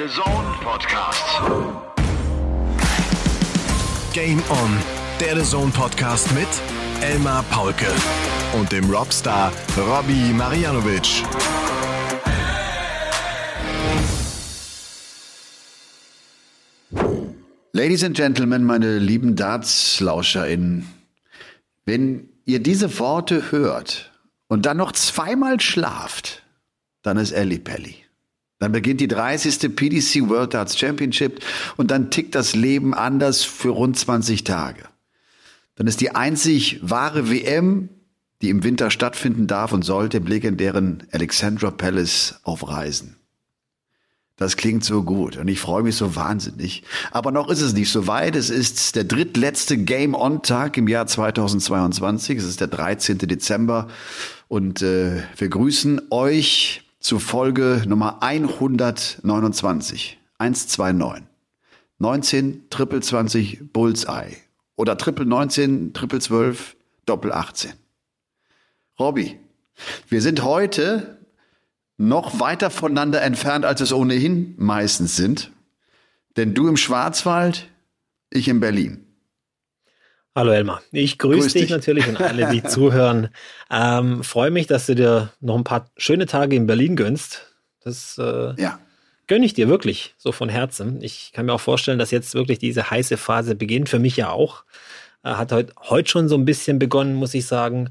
Der The Zone Podcast. Game On, der The Zone Podcast mit Elmar Paulke und dem Robstar Robbie Marianovic. Ladies and Gentlemen, meine lieben Darts-LauscherInnen, wenn ihr diese Worte hört und dann noch zweimal schlaft, dann ist Ellie Pelli. Dann beginnt die 30. PDC World Darts Championship und dann tickt das Leben anders für rund 20 Tage. Dann ist die einzig wahre WM, die im Winter stattfinden darf und sollte, im legendären Alexandra Palace auf Reisen. Das klingt so gut und ich freue mich so wahnsinnig. Aber noch ist es nicht so weit. Es ist der drittletzte Game-On-Tag im Jahr 2022. Es ist der 13. Dezember und äh, wir grüßen euch zu Folge Nummer 129. 129. 19 Triple 20 Bullseye oder Triple 19 Triple 12 Doppel 18. Robby, wir sind heute noch weiter voneinander entfernt, als es ohnehin meistens sind. Denn du im Schwarzwald, ich in Berlin. Hallo Elmar, ich grüße Grüß dich, dich, natürlich und alle, die zuhören. Ähm, Freue mich, dass du dir noch ein paar schöne Tage in Berlin gönnst. Das äh, ja. gönne ich dir wirklich, so von Herzen. Ich kann mir auch vorstellen, dass jetzt wirklich diese heiße Phase beginnt, für mich ja auch. Äh, hat heute heut schon so ein bisschen begonnen, muss ich sagen.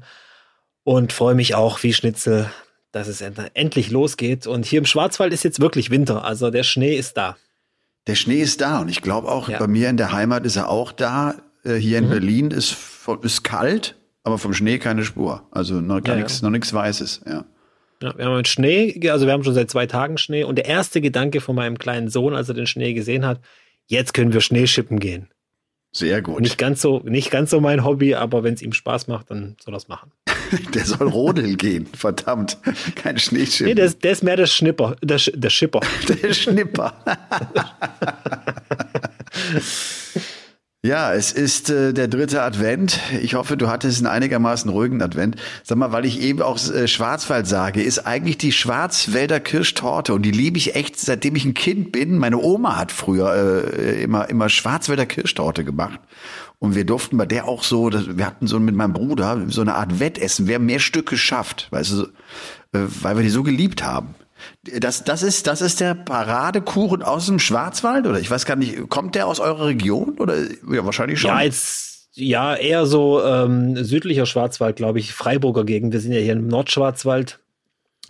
Und freue mich auch wie Schnitzel, dass es endlich losgeht. Und hier im Schwarzwald ist jetzt wirklich Winter. Also der Schnee ist da. Der Schnee ist da und ich glaube auch, ja. bei mir in der Heimat ist er auch da. Äh, hier in mhm. Berlin ist, ist kalt, aber vom Schnee keine Spur. Also noch, ja, nichts, ja. noch nichts Weißes, ja. Ja, wir haben Schnee, also wir haben schon seit zwei Tagen Schnee und der erste Gedanke von meinem kleinen Sohn, als er den Schnee gesehen hat, jetzt können wir Schneeschippen gehen. Sehr gut. Nicht ganz so, nicht ganz so mein Hobby, aber wenn es ihm Spaß macht, dann soll er es machen. der soll rodeln gehen, verdammt. Kein Schneeschiff. Nee, der ist, der ist mehr der Schnipper, der, der Schipper. Der Schnipper. Ja, es ist äh, der dritte Advent. Ich hoffe, du hattest einen einigermaßen ruhigen Advent. Sag mal, weil ich eben auch äh, Schwarzwald sage, ist eigentlich die Schwarzwälder Kirschtorte und die liebe ich echt, seitdem ich ein Kind bin. Meine Oma hat früher äh, immer immer Schwarzwälder Kirschtorte gemacht und wir durften bei der auch so, wir hatten so mit meinem Bruder so eine Art Wettessen, wer mehr Stücke schafft, weißt du, äh, weil wir die so geliebt haben. Das, das, ist, das ist der Paradekuchen aus dem Schwarzwald oder ich weiß gar nicht, kommt der aus eurer Region oder ja wahrscheinlich schon. Ja, jetzt ja eher so ähm, südlicher Schwarzwald, glaube ich, Freiburger Gegend. Wir sind ja hier im Nordschwarzwald,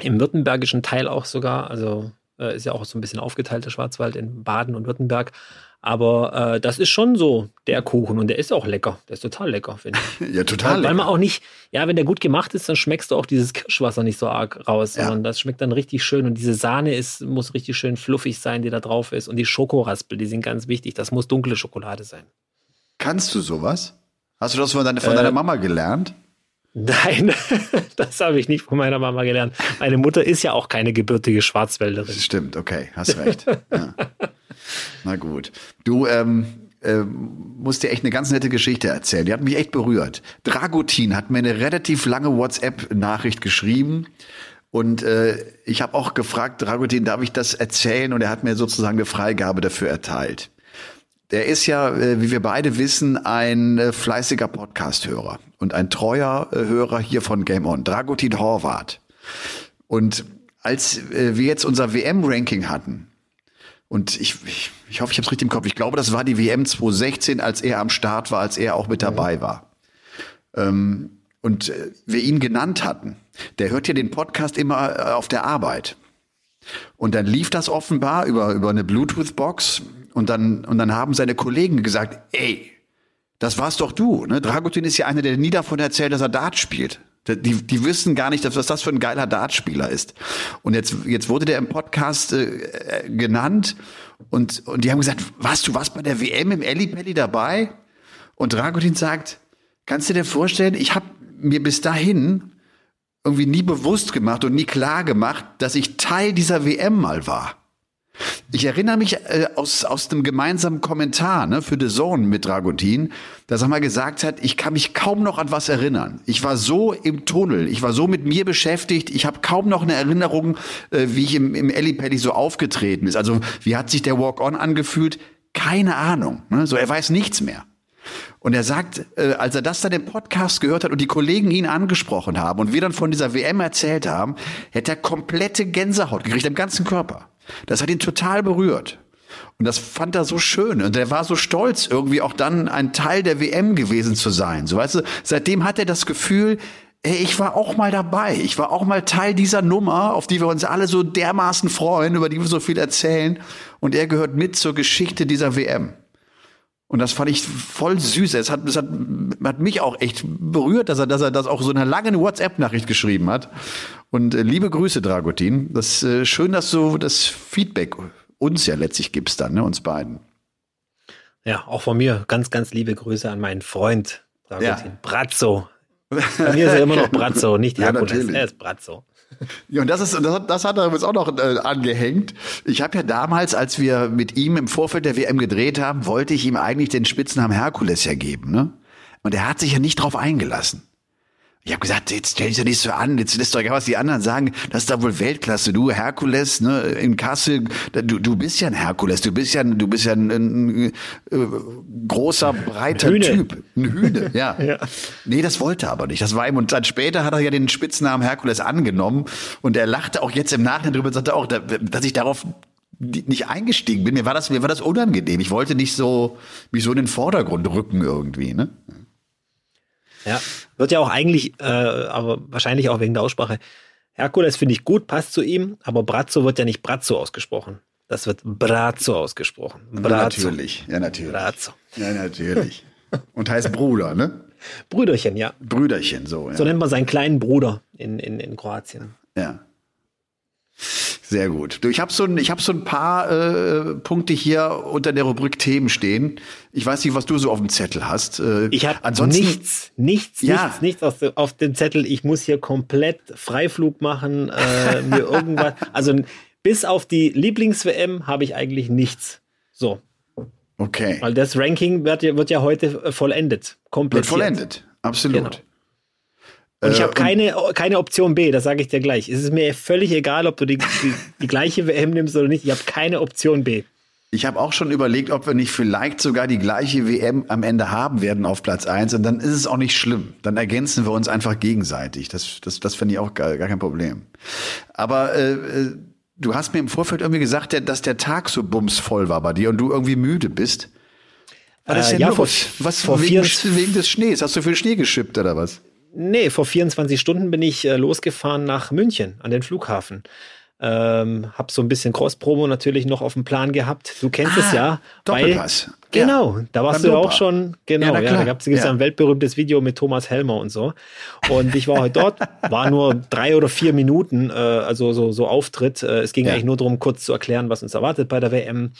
im württembergischen Teil auch sogar. Also äh, ist ja auch so ein bisschen aufgeteilt der Schwarzwald in Baden und Württemberg. Aber äh, das ist schon so der Kuchen und der ist auch lecker. Der ist total lecker, finde ich. ja, total weil, weil man auch nicht, ja, wenn der gut gemacht ist, dann schmeckst du auch dieses Kirschwasser nicht so arg raus, ja. sondern das schmeckt dann richtig schön und diese Sahne ist, muss richtig schön fluffig sein, die da drauf ist und die Schokoraspel, die sind ganz wichtig. Das muss dunkle Schokolade sein. Kannst du sowas? Hast du das von, deiner, von äh, deiner Mama gelernt? Nein, das habe ich nicht von meiner Mama gelernt. Meine Mutter ist ja auch keine gebürtige Schwarzwälderin. Stimmt, okay, hast recht. Ja. Na gut. Du, ähm, äh, musst dir echt eine ganz nette Geschichte erzählen. Die hat mich echt berührt. Dragutin hat mir eine relativ lange WhatsApp-Nachricht geschrieben. Und äh, ich habe auch gefragt, Dragutin, darf ich das erzählen? Und er hat mir sozusagen eine Freigabe dafür erteilt. Der ist ja, äh, wie wir beide wissen, ein äh, fleißiger Podcast-Hörer und ein treuer äh, Hörer hier von Game On, Dragutin Horvath. Und als äh, wir jetzt unser WM-Ranking hatten, und ich, ich, ich hoffe, ich habe es richtig im Kopf. Ich glaube, das war die WM 2016, als er am Start war, als er auch mit dabei war. Ähm, und äh, wir ihn genannt hatten. Der hört ja den Podcast immer auf der Arbeit. Und dann lief das offenbar über, über eine Bluetooth-Box. Und dann, und dann haben seine Kollegen gesagt, ey, das war's doch du. Ne? Dragutin ist ja einer, der nie davon erzählt, dass er Dart spielt. Die, die wissen gar nicht, was das für ein geiler Dartspieler ist. Und jetzt, jetzt wurde der im Podcast äh, genannt und, und die haben gesagt, warst du was bei der WM im Ellipelli dabei? Und Dragutin sagt, kannst du dir vorstellen, ich habe mir bis dahin irgendwie nie bewusst gemacht und nie klar gemacht, dass ich Teil dieser WM mal war. Ich erinnere mich äh, aus, aus dem gemeinsamen Kommentar ne, für The Zone mit Dragutin, dass er mal gesagt hat, ich kann mich kaum noch an was erinnern. Ich war so im Tunnel, ich war so mit mir beschäftigt, ich habe kaum noch eine Erinnerung, äh, wie ich im, im Ellipelli so aufgetreten ist. Also wie hat sich der Walk-On angefühlt? Keine Ahnung. Ne? So, er weiß nichts mehr. Und er sagt, äh, als er das dann im Podcast gehört hat und die Kollegen ihn angesprochen haben und wir dann von dieser WM erzählt haben, hätte er komplette Gänsehaut gekriegt im ganzen Körper. Das hat ihn total berührt. Und das fand er so schön. Und er war so stolz, irgendwie auch dann ein Teil der WM gewesen zu sein. So weißt du, seitdem hat er das Gefühl, ey, ich war auch mal dabei. Ich war auch mal Teil dieser Nummer, auf die wir uns alle so dermaßen freuen, über die wir so viel erzählen. Und er gehört mit zur Geschichte dieser WM. Und das fand ich voll süß. Es hat, es hat, hat mich auch echt berührt, dass er, dass er das auch so eine lange WhatsApp-Nachricht geschrieben hat. Und äh, liebe Grüße, Dragutin. Das äh, schön, dass du das Feedback uns ja letztlich gibst dann, ne, uns beiden. Ja, auch von mir ganz, ganz liebe Grüße an meinen Freund Dragutin. Ja. Brazzo. Bei mir ist er immer noch Brazzo, nicht Herkules. Ja, er ist Brazzo. Ja, und das ist, das, das hat er übrigens auch noch äh, angehängt. Ich habe ja damals, als wir mit ihm im Vorfeld der WM gedreht haben, wollte ich ihm eigentlich den Spitznamen Herkules ja geben, ne? Und er hat sich ja nicht drauf eingelassen. Ich habe gesagt, jetzt stell dich doch nicht so an, jetzt lässt doch egal, was die anderen sagen, das ist da wohl Weltklasse. Du, Herkules, ne, in Kassel, du, du bist ja ein Herkules, du bist ja, du bist ja ein, ein, ein äh, großer, breiter ein Typ. Ein Hühne, ja. ja. Nee, das wollte er aber nicht. Das war ihm, und dann später hat er ja den Spitznamen Herkules angenommen und er lachte auch jetzt im Nachhinein drüber und sagte auch, dass ich darauf nicht eingestiegen bin. Mir war das, mir war das unangenehm. Ich wollte nicht so, mich so in den Vordergrund rücken irgendwie, ne? Ja, wird ja auch eigentlich, äh, aber wahrscheinlich auch wegen der Aussprache. Herkules finde ich gut, passt zu ihm, aber Brazzo wird ja nicht Brazzo ausgesprochen. Das wird Brazzo ausgesprochen. Brazzo. Natürlich, ja natürlich. Brazzo. Ja natürlich. Und heißt Bruder, ne? Brüderchen, ja. Brüderchen, so. Ja. So nennt man seinen kleinen Bruder in, in, in Kroatien. Ja. Sehr gut. Ich habe so, ein, ich hab so ein paar äh, Punkte hier unter der Rubrik Themen stehen. Ich weiß nicht, was du so auf dem Zettel hast. Äh, ich habe nichts, nichts, ja. nichts, nichts auf, auf, dem Zettel. Ich muss hier komplett Freiflug machen, äh, mir irgendwas. Also bis auf die Lieblings-WM habe ich eigentlich nichts. So. Okay. Weil das Ranking wird, wird ja heute vollendet. Komplett. Wird vollendet, absolut. Genau. Und ich habe äh, keine, keine Option B, das sage ich dir gleich. Es ist mir völlig egal, ob du die, die, die gleiche WM nimmst oder nicht. Ich habe keine Option B. Ich habe auch schon überlegt, ob wir nicht vielleicht sogar die gleiche WM am Ende haben werden auf Platz 1. Und dann ist es auch nicht schlimm. Dann ergänzen wir uns einfach gegenseitig. Das, das, das finde ich auch gar, gar kein Problem. Aber äh, äh, du hast mir im Vorfeld irgendwie gesagt, dass der Tag so bumsvoll war bei dir und du irgendwie müde bist. War das äh, ja, vor, was vor wegen, wegen des Schnees? Hast du viel Schnee geschippt oder was? Nee, vor 24 Stunden bin ich äh, losgefahren nach München an den Flughafen. Ähm, hab so ein bisschen Cross-Promo natürlich noch auf dem Plan gehabt. Du kennst ah, es ja. Doppelpass. Weil, genau, ja, da warst du ja auch schon. Genau, ja, ja da gab es ja. ein weltberühmtes Video mit Thomas Helmer und so. Und ich war heute dort, war nur drei oder vier Minuten, äh, also so, so Auftritt. Äh, es ging eigentlich nur darum, kurz zu erklären, was uns erwartet bei der WM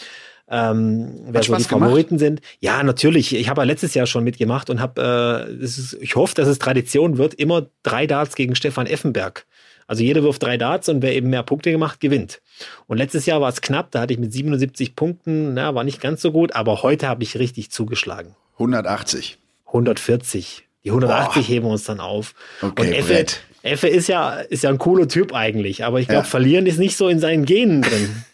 ähm, wer so die Favoriten gemacht? sind. Ja, natürlich. Ich habe ja letztes Jahr schon mitgemacht und habe, äh, ist, ich hoffe, dass es Tradition wird, immer drei Darts gegen Stefan Effenberg. Also jeder wirft drei Darts und wer eben mehr Punkte gemacht, gewinnt. Und letztes Jahr war es knapp, da hatte ich mit 77 Punkten, na, war nicht ganz so gut, aber heute habe ich richtig zugeschlagen. 180. 140. Die 180 oh. heben wir uns dann auf. Okay, und Effe, Effe ist ja, ist ja ein cooler Typ eigentlich, aber ich glaube, ja. verlieren ist nicht so in seinen Genen drin.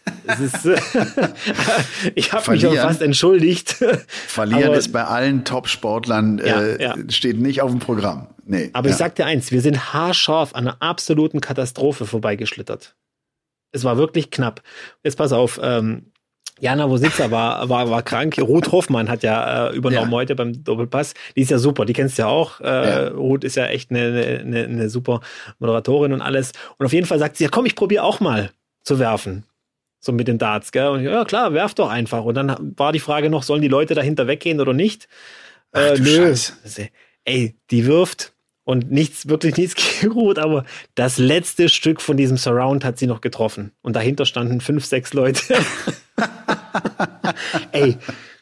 ist, ich habe mich auch fast entschuldigt. Verlieren aber, ist bei allen Top-Sportlern ja, äh, ja. steht nicht auf dem Programm. Nee, aber ich sag dir eins, wir sind haarscharf an einer absoluten Katastrophe vorbeigeschlittert. Es war wirklich knapp. Jetzt pass auf, ähm, Jana Wositzer war, war, war krank. Ruth Hoffmann hat ja äh, übernommen ja. heute beim Doppelpass. Die ist ja super, die kennst du ja auch. Äh, ja. Ruth ist ja echt eine, eine, eine super Moderatorin und alles. Und auf jeden Fall sagt sie, ja komm, ich probiere auch mal zu werfen. So mit den Darts, gell? Und ja, klar, werf doch einfach. Und dann war die Frage noch, sollen die Leute dahinter weggehen oder nicht? Ach, äh, nö. Scheiße. Ey, die wirft und nichts, wirklich nichts geruht, aber das letzte Stück von diesem Surround hat sie noch getroffen. Und dahinter standen fünf, sechs Leute. Ey,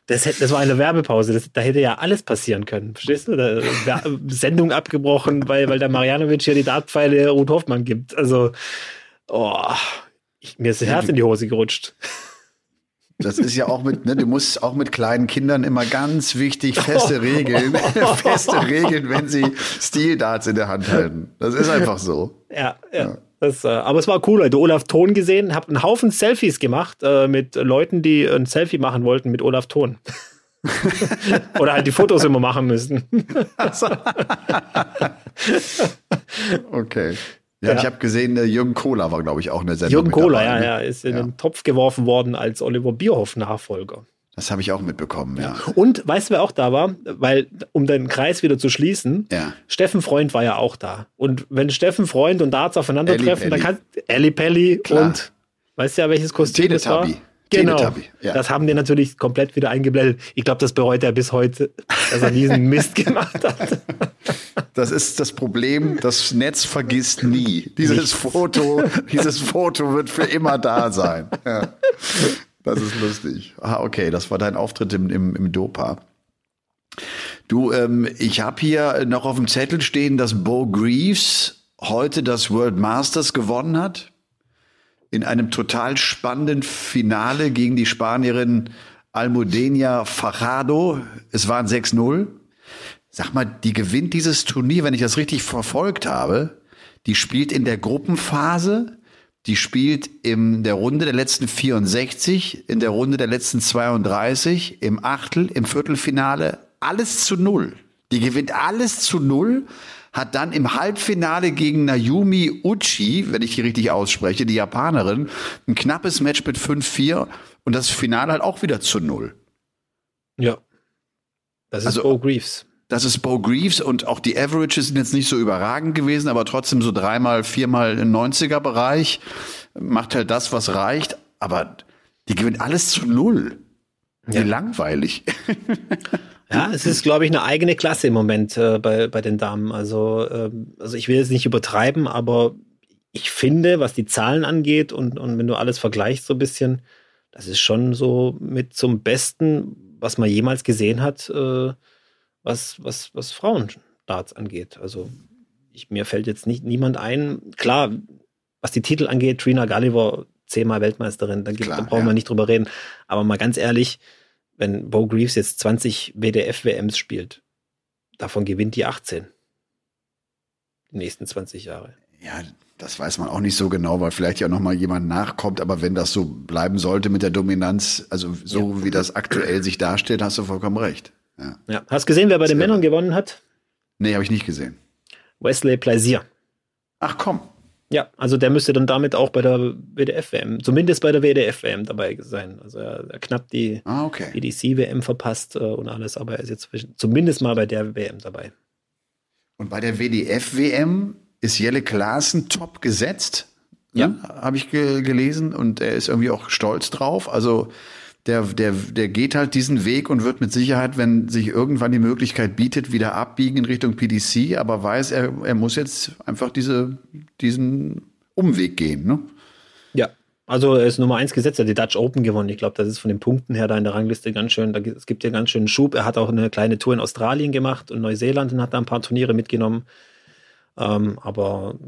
das, das war eine Werbepause. Das, da hätte ja alles passieren können. Verstehst du? Da, Sendung abgebrochen, weil, weil der Marianovic hier die Dartpfeile Ruth Hoffmann gibt. Also, oh, ich, mir ist das Herz in die Hose gerutscht. Das ist ja auch mit, ne, du musst auch mit kleinen Kindern immer ganz wichtig feste Regeln, feste Regeln, wenn sie Stildarts in der Hand halten. Das ist einfach so. Ja, ja. ja. Das, äh, aber es war cool, Leute. Olaf Thon gesehen, habe einen Haufen Selfies gemacht äh, mit Leuten, die ein Selfie machen wollten mit Olaf Thon. Oder halt die Fotos immer machen müssen. okay. Ja, ja. ich habe gesehen, Jürgen Kohler war, glaube ich, auch eine Sendung. Jürgen Kohler, dabei, ja, ne? ja, ist in ja. den Topf geworfen worden als Oliver Bierhoff-Nachfolger. Das habe ich auch mitbekommen, ja. Und weißt du, wer auch da war? Weil, um den Kreis wieder zu schließen, ja. Steffen Freund war ja auch da. Und wenn Steffen Freund und Darts aufeinandertreffen, dann kann Ellie Pelli und weißt du ja, welches Kostüm das war? Genau. Ja. Das haben die natürlich komplett wieder eingeblendet. Ich glaube, das bereut er bis heute, dass er diesen Mist gemacht hat. Das ist das Problem. Das Netz vergisst nie. Dieses Nichts. Foto, dieses Foto wird für immer da sein. Ja. Das ist lustig. Ah, okay, das war dein Auftritt im, im, im Dopa. Du, ähm, ich habe hier noch auf dem Zettel stehen, dass Bo Greaves heute das World Masters gewonnen hat in einem total spannenden Finale gegen die Spanierin Almudena Fajardo. Es waren 6-0. Sag mal, die gewinnt dieses Turnier, wenn ich das richtig verfolgt habe. Die spielt in der Gruppenphase. Die spielt in der Runde der letzten 64, in der Runde der letzten 32, im Achtel, im Viertelfinale. Alles zu Null. Die gewinnt alles zu Null hat dann im Halbfinale gegen Nayumi Uchi, wenn ich die richtig ausspreche, die Japanerin, ein knappes Match mit 5-4 und das Finale halt auch wieder zu Null. Ja. Das ist also, Bo Greaves. Das ist Bo Greaves und auch die Averages sind jetzt nicht so überragend gewesen, aber trotzdem so dreimal, viermal im 90er-Bereich. Macht halt das, was reicht, aber die gewinnt alles zu Null. Wie ja. langweilig. Ja, es ist, glaube ich, eine eigene Klasse im Moment äh, bei, bei den Damen. Also, ähm, also ich will jetzt nicht übertreiben, aber ich finde, was die Zahlen angeht und, und wenn du alles vergleichst so ein bisschen, das ist schon so mit zum Besten, was man jemals gesehen hat, äh, was, was, was Frauendarts angeht. Also ich, mir fällt jetzt nicht niemand ein. Klar, was die Titel angeht, Trina Gulliver, zehnmal Weltmeisterin, da, Klar, da brauchen ja. wir nicht drüber reden. Aber mal ganz ehrlich, wenn Bo Greaves jetzt 20 WDF-WMs spielt, davon gewinnt die 18. Die nächsten 20 Jahre. Ja, das weiß man auch nicht so genau, weil vielleicht ja noch mal jemand nachkommt. Aber wenn das so bleiben sollte mit der Dominanz, also so ja. wie das aktuell sich darstellt, hast du vollkommen recht. Ja. ja. Hast gesehen, wer bei den Männern gewonnen hat? Nee, habe ich nicht gesehen. Wesley Plaisir. Ach komm. Ja, also der müsste dann damit auch bei der WDF-WM, zumindest bei der WDF-WM dabei sein. Also er, er knapp die ah, okay. EDC-WM verpasst äh, und alles, aber er ist jetzt zumindest mal bei der WM dabei. Und bei der WDF-WM ist Jelle Klaassen top gesetzt. Ne? Ja. Habe ich ge gelesen und er ist irgendwie auch stolz drauf. Also der, der, der geht halt diesen Weg und wird mit Sicherheit, wenn sich irgendwann die Möglichkeit bietet, wieder abbiegen in Richtung PDC, aber weiß, er, er muss jetzt einfach diese, diesen Umweg gehen, ne? Ja. Also er ist Nummer eins gesetzt, er hat die Dutch Open gewonnen. Ich glaube, das ist von den Punkten her da in der Rangliste ganz schön, da, es gibt ja ganz schön Schub. Er hat auch eine kleine Tour in Australien gemacht und Neuseeland und hat da ein paar Turniere mitgenommen. Ähm, aber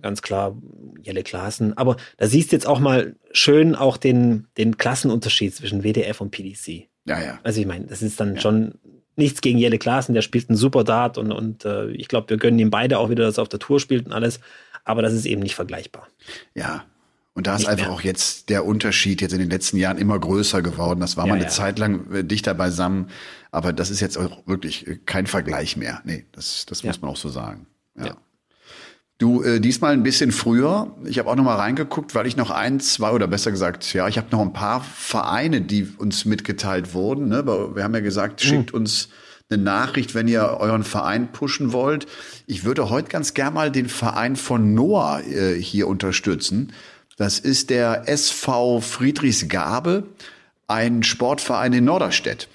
ganz klar Jelle Klassen. Aber da siehst du jetzt auch mal schön auch den, den Klassenunterschied zwischen WDF und PDC. Ja, ja. Also ich meine, das ist dann ja. schon nichts gegen Jelle Klassen, der spielt einen super Dart und, und äh, ich glaube, wir gönnen ihm beide auch wieder, dass er auf der Tour spielt und alles. Aber das ist eben nicht vergleichbar. Ja, und da ist einfach mehr. auch jetzt der Unterschied jetzt in den letzten Jahren immer größer geworden. Das war ja, mal eine ja. Zeit lang äh, dichter beisammen, aber das ist jetzt auch wirklich äh, kein Vergleich mehr. Nee, das, das ja. muss man auch so sagen. Ja. Du, äh, diesmal ein bisschen früher. Ich habe auch noch mal reingeguckt, weil ich noch ein, zwei oder besser gesagt, ja, ich habe noch ein paar Vereine, die uns mitgeteilt wurden. Ne? Wir haben ja gesagt, mhm. schickt uns eine Nachricht, wenn ihr euren Verein pushen wollt. Ich würde heute ganz gern mal den Verein von Noah äh, hier unterstützen. Das ist der SV Friedrichsgabe, ein Sportverein in Norderstedt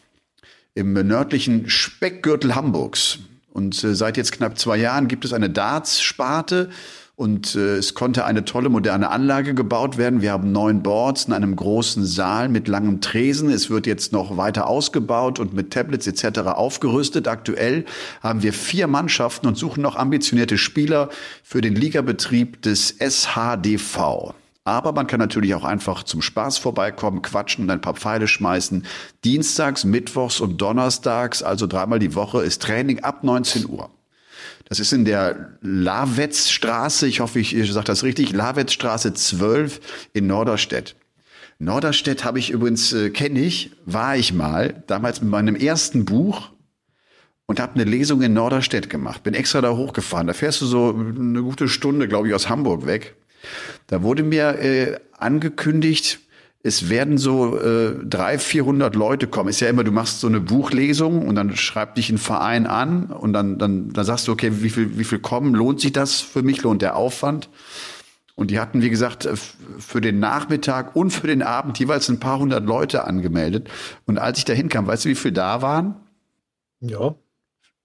im nördlichen Speckgürtel Hamburgs. Und äh, seit jetzt knapp zwei Jahren gibt es eine Darts-Sparte und äh, es konnte eine tolle moderne Anlage gebaut werden. Wir haben neun Boards in einem großen Saal mit langem Tresen. Es wird jetzt noch weiter ausgebaut und mit Tablets etc. aufgerüstet. Aktuell haben wir vier Mannschaften und suchen noch ambitionierte Spieler für den Ligabetrieb des SHDV. Aber man kann natürlich auch einfach zum Spaß vorbeikommen, quatschen und ein paar Pfeile schmeißen. Dienstags, Mittwochs und Donnerstags, also dreimal die Woche, ist Training ab 19 Uhr. Das ist in der Lawetzstraße, ich hoffe, ich, ich sage das richtig, Lawetzstraße 12 in Norderstedt. Norderstedt habe ich übrigens, äh, kenne ich, war ich mal, damals mit meinem ersten Buch und habe eine Lesung in Norderstedt gemacht. Bin extra da hochgefahren. Da fährst du so eine gute Stunde, glaube ich, aus Hamburg weg. Da wurde mir äh, angekündigt, es werden so äh, drei, vierhundert Leute kommen. Ist ja immer, du machst so eine Buchlesung und dann schreibt dich ein Verein an und dann, dann, dann sagst du, okay, wie viel, wie viel kommen? Lohnt sich das für mich? Lohnt der Aufwand? Und die hatten, wie gesagt, äh, für den Nachmittag und für den Abend jeweils ein paar hundert Leute angemeldet. Und als ich da hinkam, weißt du, wie viel da waren? Ja.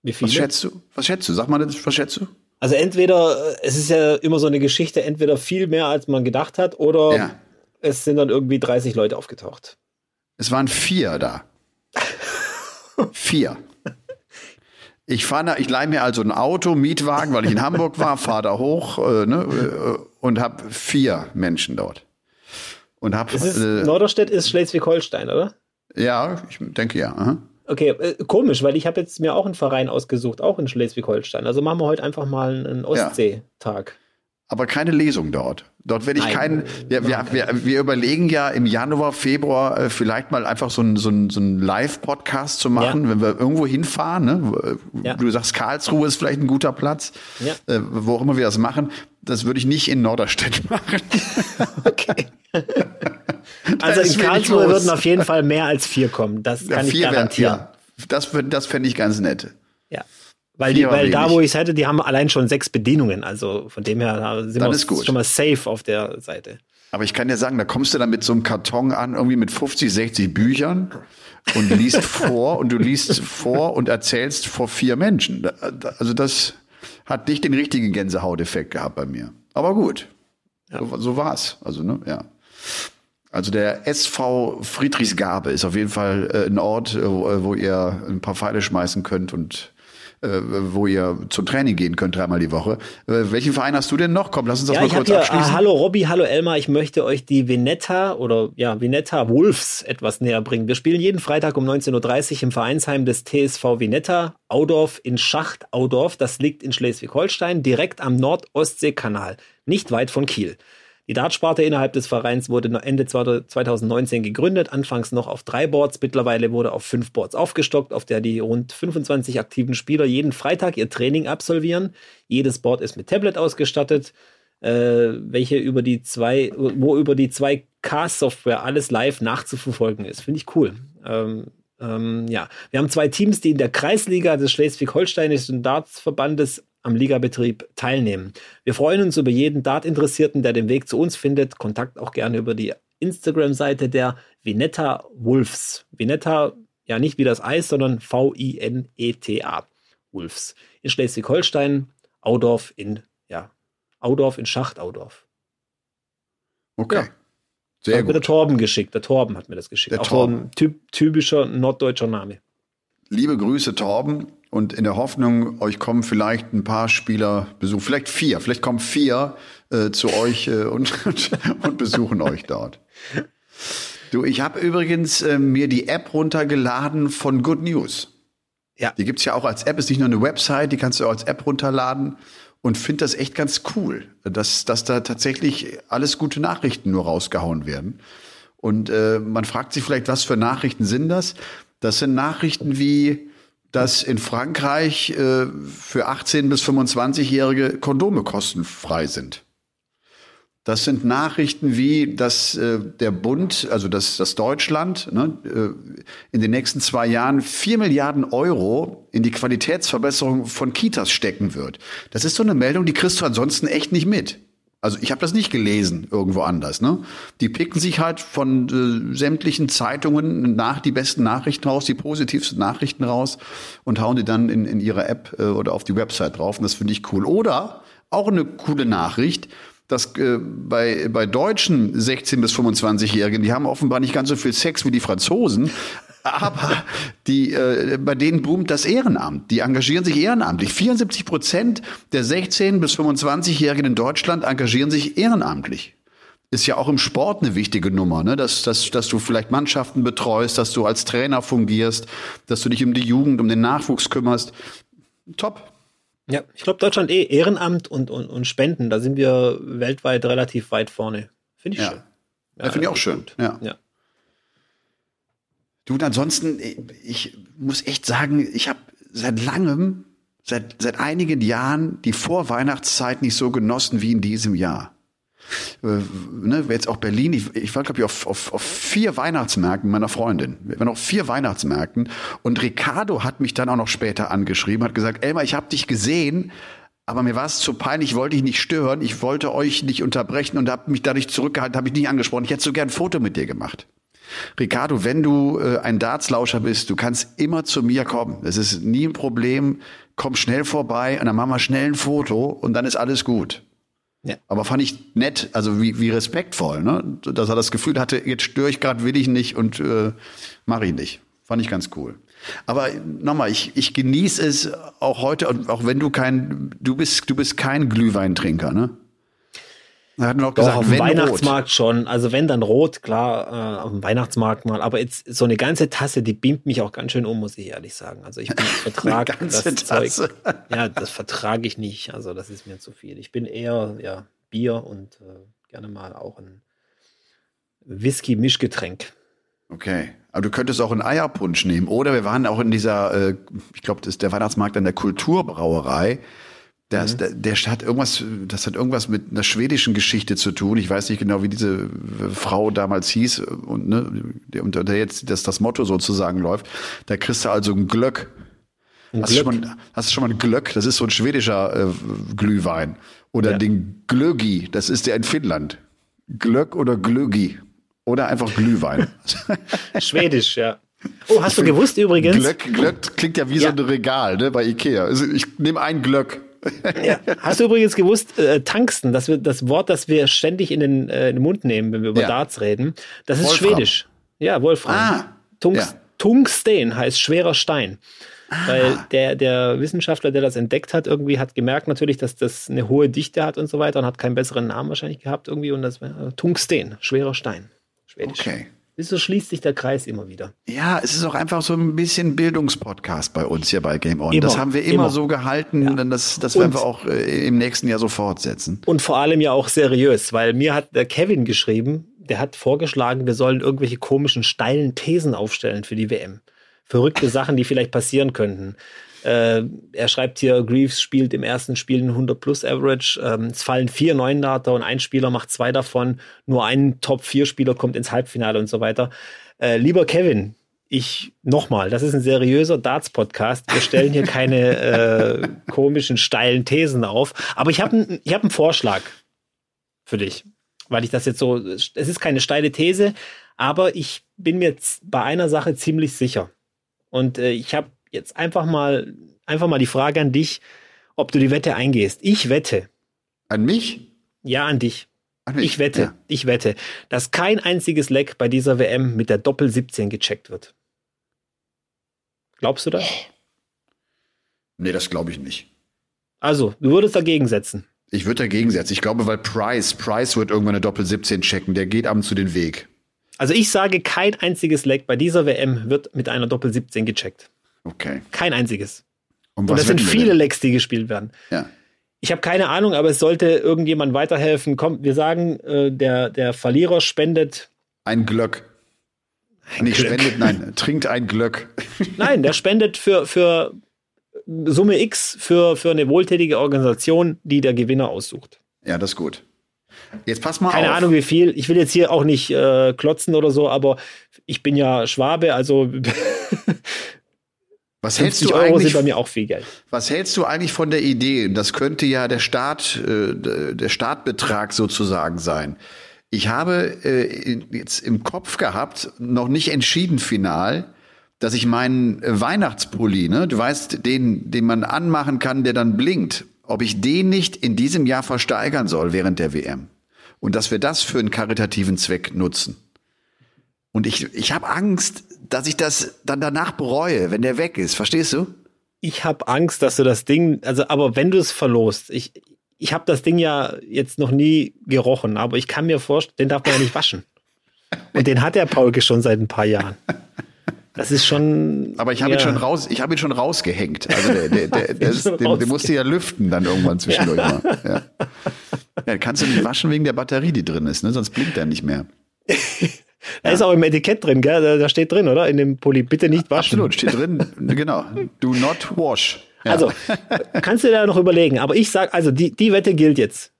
Wie viele? Was schätzt du? Was schätzt du? Sag mal, was schätzt du? Also entweder, es ist ja immer so eine Geschichte, entweder viel mehr, als man gedacht hat, oder ja. es sind dann irgendwie 30 Leute aufgetaucht. Es waren vier da. vier. Ich fahre, ich leihe mir also ein Auto, Mietwagen, weil ich in Hamburg war, fahre da hoch äh, ne, äh, und habe vier Menschen dort. Und hab, ist, äh, Norderstedt ist Schleswig-Holstein, oder? Ja, ich denke ja. Aha. Okay, äh, komisch, weil ich habe jetzt mir auch einen Verein ausgesucht, auch in Schleswig-Holstein. Also machen wir heute einfach mal einen Ostseetag. Aber keine Lesung dort. Dort werde ich keinen. Wir, wir, wir, wir, überlegen ja im Januar, Februar äh, vielleicht mal einfach so einen so so ein Live-Podcast zu machen, ja. wenn wir irgendwo hinfahren. Ne? Ja. Du sagst, Karlsruhe ist vielleicht ein guter Platz. Ja. Äh, wo auch immer wir das machen. Das würde ich nicht in Norderstedt machen. okay. also in Karlsruhe würden auf jeden Fall mehr als vier kommen. Das kann ich garantieren. Wär, das, das fände ich ganz nett. Ja. Weil, die, weil da, wo ich es hätte, die haben allein schon sechs Bedienungen. Also von dem her sind Dann wir schon mal safe auf der Seite. Aber ich kann dir sagen, da kommst du dann mit so einem Karton an, irgendwie mit 50, 60 Büchern und liest vor und du liest vor und erzählst vor vier Menschen. Also das hat nicht den richtigen Gänsehauteffekt gehabt bei mir. Aber gut. Ja. So, so war's. Also, ne, ja. Also der SV Friedrichsgabe ist auf jeden Fall äh, ein Ort, äh, wo ihr ein paar Pfeile schmeißen könnt und äh, wo ihr zum Training gehen könnt dreimal die Woche. Äh, welchen Verein hast du denn noch? Komm, lass uns das ja, mal kurz hier, abschließen. Uh, hallo Robby, hallo Elmar, ich möchte euch die Veneta oder ja, Veneta Wolves etwas näher bringen. Wir spielen jeden Freitag um 19.30 Uhr im Vereinsheim des TSV Veneta Audorf in Schacht Audorf. Das liegt in Schleswig-Holstein, direkt am Nord-Ostsee-Kanal, nicht weit von Kiel. Die Dartsparte innerhalb des Vereins wurde Ende 2019 gegründet, anfangs noch auf drei Boards, mittlerweile wurde auf fünf Boards aufgestockt, auf der die rund 25 aktiven Spieler jeden Freitag ihr Training absolvieren. Jedes Board ist mit Tablet ausgestattet, äh, welche über die zwei, wo über die 2K-Software alles live nachzuverfolgen ist. Finde ich cool. Ähm, ähm, ja, wir haben zwei Teams, die in der Kreisliga des Schleswig-Holsteinischen Dartsverbandes am Ligabetrieb teilnehmen. Wir freuen uns über jeden Dart-Interessierten, der den Weg zu uns findet. Kontakt auch gerne über die Instagram-Seite der Vinetta Wolves. Vinetta, ja nicht wie das Eis, sondern V-I-N-E-T-A. Wolves. In Schleswig-Holstein, Audorf in, ja, Audorf in Schacht, Audorf. Okay. Ja. Sehr hat gut. mir der Torben geschickt. Der Torben hat mir das geschickt. Der Auch Torben. ein typ, typischer norddeutscher Name. Liebe Grüße, Torben und in der Hoffnung, euch kommen vielleicht ein paar Spieler besuchen, vielleicht vier, vielleicht kommen vier äh, zu euch äh, und, und besuchen euch dort. Du, ich habe übrigens äh, mir die App runtergeladen von Good News. Ja. Die gibt's ja auch als App, ist nicht nur eine Website, die kannst du auch als App runterladen und finde das echt ganz cool, dass, dass da tatsächlich alles gute Nachrichten nur rausgehauen werden. Und äh, man fragt sich vielleicht, was für Nachrichten sind das? Das sind Nachrichten wie, dass in Frankreich äh, für 18 bis 25-Jährige Kondome kostenfrei sind. Das sind Nachrichten wie, dass äh, der Bund, also dass das Deutschland ne, äh, in den nächsten zwei Jahren vier Milliarden Euro in die Qualitätsverbesserung von Kitas stecken wird. Das ist so eine Meldung, die kriegst du ansonsten echt nicht mit. Also ich habe das nicht gelesen irgendwo anders. Ne? Die picken sich halt von äh, sämtlichen Zeitungen nach die besten Nachrichten raus, die positivsten Nachrichten raus und hauen die dann in, in ihre App äh, oder auf die Website drauf. Und das finde ich cool. Oder auch eine coole Nachricht, dass äh, bei, bei deutschen 16- bis 25-Jährigen, die haben offenbar nicht ganz so viel Sex wie die Franzosen, aber die, äh, bei denen boomt das Ehrenamt. Die engagieren sich ehrenamtlich. 74 Prozent der 16- bis 25-Jährigen in Deutschland engagieren sich ehrenamtlich. ist ja auch im Sport eine wichtige Nummer, ne? dass, dass, dass du vielleicht Mannschaften betreust, dass du als Trainer fungierst, dass du dich um die Jugend, um den Nachwuchs kümmerst. Top. Ja, ich glaube, Deutschland eh Ehrenamt und, und, und Spenden, da sind wir weltweit relativ weit vorne. Finde ich ja. schön. Ja, finde ich auch schön. Ja. ja. Du, und ansonsten, ich muss echt sagen, ich habe seit langem, seit, seit einigen Jahren die Vorweihnachtszeit nicht so genossen wie in diesem Jahr äh, ne, jetzt auch Berlin, ich, ich war, glaube ich, auf, auf, auf vier Weihnachtsmärkten meiner Freundin. Wir waren auf vier Weihnachtsmärkten und Ricardo hat mich dann auch noch später angeschrieben, hat gesagt, Elmar, ich habe dich gesehen, aber mir war es zu peinlich, wollte ich nicht stören, ich wollte euch nicht unterbrechen und habe mich dadurch zurückgehalten, habe ich nicht angesprochen. Ich hätte so gern ein Foto mit dir gemacht. Ricardo, wenn du äh, ein Dartslauscher bist, du kannst immer zu mir kommen. Es ist nie ein Problem. Komm schnell vorbei und dann machen wir schnell ein Foto und dann ist alles gut. Ja. Aber fand ich nett, also wie, wie respektvoll, ne? dass er das Gefühl hatte, jetzt störe ich gerade, will ich nicht und äh, mache ich nicht. Fand ich ganz cool. Aber nochmal, ich, ich genieße es auch heute, auch wenn du kein, du bist, du bist kein Glühweintrinker, ne? Er hat noch Doch, gesagt, auf dem Weihnachtsmarkt rot. schon. Also wenn dann rot, klar, äh, auf dem Weihnachtsmarkt mal. Aber jetzt so eine ganze Tasse, die beamt mich auch ganz schön um, muss ich ehrlich sagen. Also ich vertrage das Tasse. Zeug. Ja, das vertrage ich nicht. Also das ist mir zu viel. Ich bin eher ja Bier und äh, gerne mal auch ein Whisky-Mischgetränk. Okay. Aber du könntest auch einen Eierpunsch nehmen. Oder wir waren auch in dieser, äh, ich glaube, das ist der Weihnachtsmarkt an der Kulturbrauerei. Das, mhm. der, der hat irgendwas, das hat irgendwas mit einer schwedischen Geschichte zu tun. Ich weiß nicht genau, wie diese Frau damals hieß und ne, und der jetzt dass das Motto sozusagen läuft. Da kriegst du also ein Glöck. Ein hast, Glöck. Du schon mal, hast du schon mal ein Glöck? Das ist so ein schwedischer äh, Glühwein. Oder ja. den Glögi, das ist der in Finnland. Glöck oder Glögi. Oder einfach Glühwein. Schwedisch, ja. Oh, hast du gewusst übrigens? Glöck, Glöck klingt ja wie ja. so ein Regal ne, bei Ikea. Also ich nehme ein Glöck. Ja. Hast du übrigens gewusst, äh, Tungsten, das, wir, das Wort, das wir ständig in den, äh, in den Mund nehmen, wenn wir über ja. Darts reden, das ist Wolfram. schwedisch. Ja, Wolfram. Ah, Tungs ja. Tungsten heißt schwerer Stein. Ah. Weil der, der Wissenschaftler, der das entdeckt hat, irgendwie hat gemerkt natürlich, dass das eine hohe Dichte hat und so weiter und hat keinen besseren Namen wahrscheinlich gehabt irgendwie und das war äh, Tungsten, schwerer Stein. Schwedisch. Okay. Wieso schließt sich der Kreis immer wieder? Ja, es ist auch einfach so ein bisschen Bildungspodcast bei uns hier bei Game On. Immer, das haben wir immer, immer. so gehalten, ja. das, das werden wir auch äh, im nächsten Jahr so fortsetzen. Und vor allem ja auch seriös, weil mir hat der Kevin geschrieben, der hat vorgeschlagen, wir sollen irgendwelche komischen, steilen Thesen aufstellen für die WM. Verrückte Sachen, die vielleicht passieren könnten. Äh, er schreibt hier, Greaves spielt im ersten Spiel ein 100 plus Average. Ähm, es fallen vier Neundater und ein Spieler macht zwei davon. Nur ein Top-4-Spieler kommt ins Halbfinale und so weiter. Äh, lieber Kevin, ich nochmal, das ist ein seriöser Darts-Podcast. Wir stellen hier keine äh, komischen, steilen Thesen auf. Aber ich habe ich hab einen Vorschlag für dich, weil ich das jetzt so, es ist keine steile These, aber ich bin mir bei einer Sache ziemlich sicher. Und äh, ich habe jetzt einfach mal, einfach mal die Frage an dich, ob du die Wette eingehst. Ich wette. An mich? Ja, an dich. An ich wette, ja. ich wette, dass kein einziges Leck bei dieser WM mit der Doppel 17 gecheckt wird. Glaubst du das? Nee, das glaube ich nicht. Also, du würdest dagegen setzen. Ich würde dagegen setzen. Ich glaube, weil Price, Price wird irgendwann eine Doppel 17 checken. Der geht abends zu den Weg. Also ich sage, kein einziges Leck bei dieser WM wird mit einer Doppel 17 gecheckt. Okay. Kein einziges. Und, Und das sind viele Lecks, die gespielt werden. Ja. Ich habe keine Ahnung, aber es sollte irgendjemand weiterhelfen. Komm, wir sagen, äh, der, der Verlierer spendet. Ein Glöck. Ein Nicht Glück. spendet, nein, trinkt ein Glöck. Nein, der spendet für, für Summe X für, für eine wohltätige Organisation, die der Gewinner aussucht. Ja, das ist gut. Jetzt pass mal Keine auf. Ahnung, wie viel. Ich will jetzt hier auch nicht äh, klotzen oder so, aber ich bin ja Schwabe, also Was hältst du Euro eigentlich, sind bei mir auch viel Geld. Was hältst du eigentlich von der Idee? Das könnte ja der Start, äh, der Startbetrag sozusagen sein. Ich habe äh, jetzt im Kopf gehabt, noch nicht entschieden final, dass ich meinen Weihnachtspulli, ne, du weißt, den, den man anmachen kann, der dann blinkt, ob ich den nicht in diesem Jahr versteigern soll während der WM. Und dass wir das für einen karitativen Zweck nutzen. Und ich, ich habe Angst, dass ich das dann danach bereue, wenn der weg ist. Verstehst du? Ich habe Angst, dass du das Ding, also aber wenn du es verlost, ich, ich habe das Ding ja jetzt noch nie gerochen, aber ich kann mir vorstellen, den darf man ja nicht waschen. Und den hat der Paulke schon seit ein paar Jahren. Das ist schon. Aber ich habe ja. ihn schon raus, ich habe ihn schon rausgehängt. Also der, der, der, der, ist, den, den musste ja lüften dann irgendwann zwischendurch ja. mal. Ja. ja, kannst du nicht waschen wegen der Batterie, die drin ist, ne? Sonst blinkt er nicht mehr. Da ja. ist auch im Etikett drin, gell? Da, steht drin, oder? In dem Pulli, bitte nicht waschen. Absolut, steht drin, genau. Do not wash. Ja. Also, kannst du dir da noch überlegen. Aber ich sage, also die, die Wette gilt jetzt.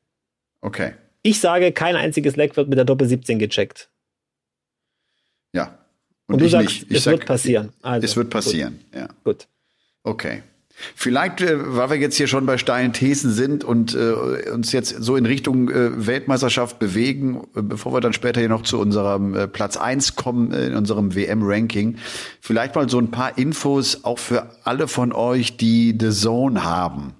Okay. Ich sage, kein einziges Leck wird mit der Doppel 17 gecheckt. Ja. Und, Und du sagst, es sag, wird passieren. Also, es wird passieren, gut. ja. Gut. Okay. Vielleicht, äh, weil wir jetzt hier schon bei steilen Thesen sind und äh, uns jetzt so in Richtung äh, Weltmeisterschaft bewegen, äh, bevor wir dann später hier noch zu unserem äh, Platz eins kommen äh, in unserem WM-Ranking, vielleicht mal so ein paar Infos auch für alle von euch, die The Zone haben.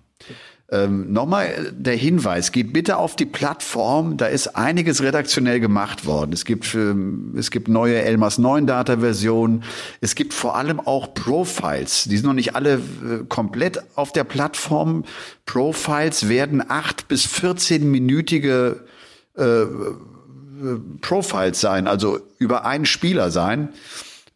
Ähm, Nochmal der Hinweis, geht bitte auf die Plattform, da ist einiges redaktionell gemacht worden. Es gibt, ähm, es gibt neue Elmas 9 Data Versionen. Es gibt vor allem auch Profiles. Die sind noch nicht alle äh, komplett auf der Plattform. Profiles werden acht bis 14-minütige äh, äh, Profiles sein, also über einen Spieler sein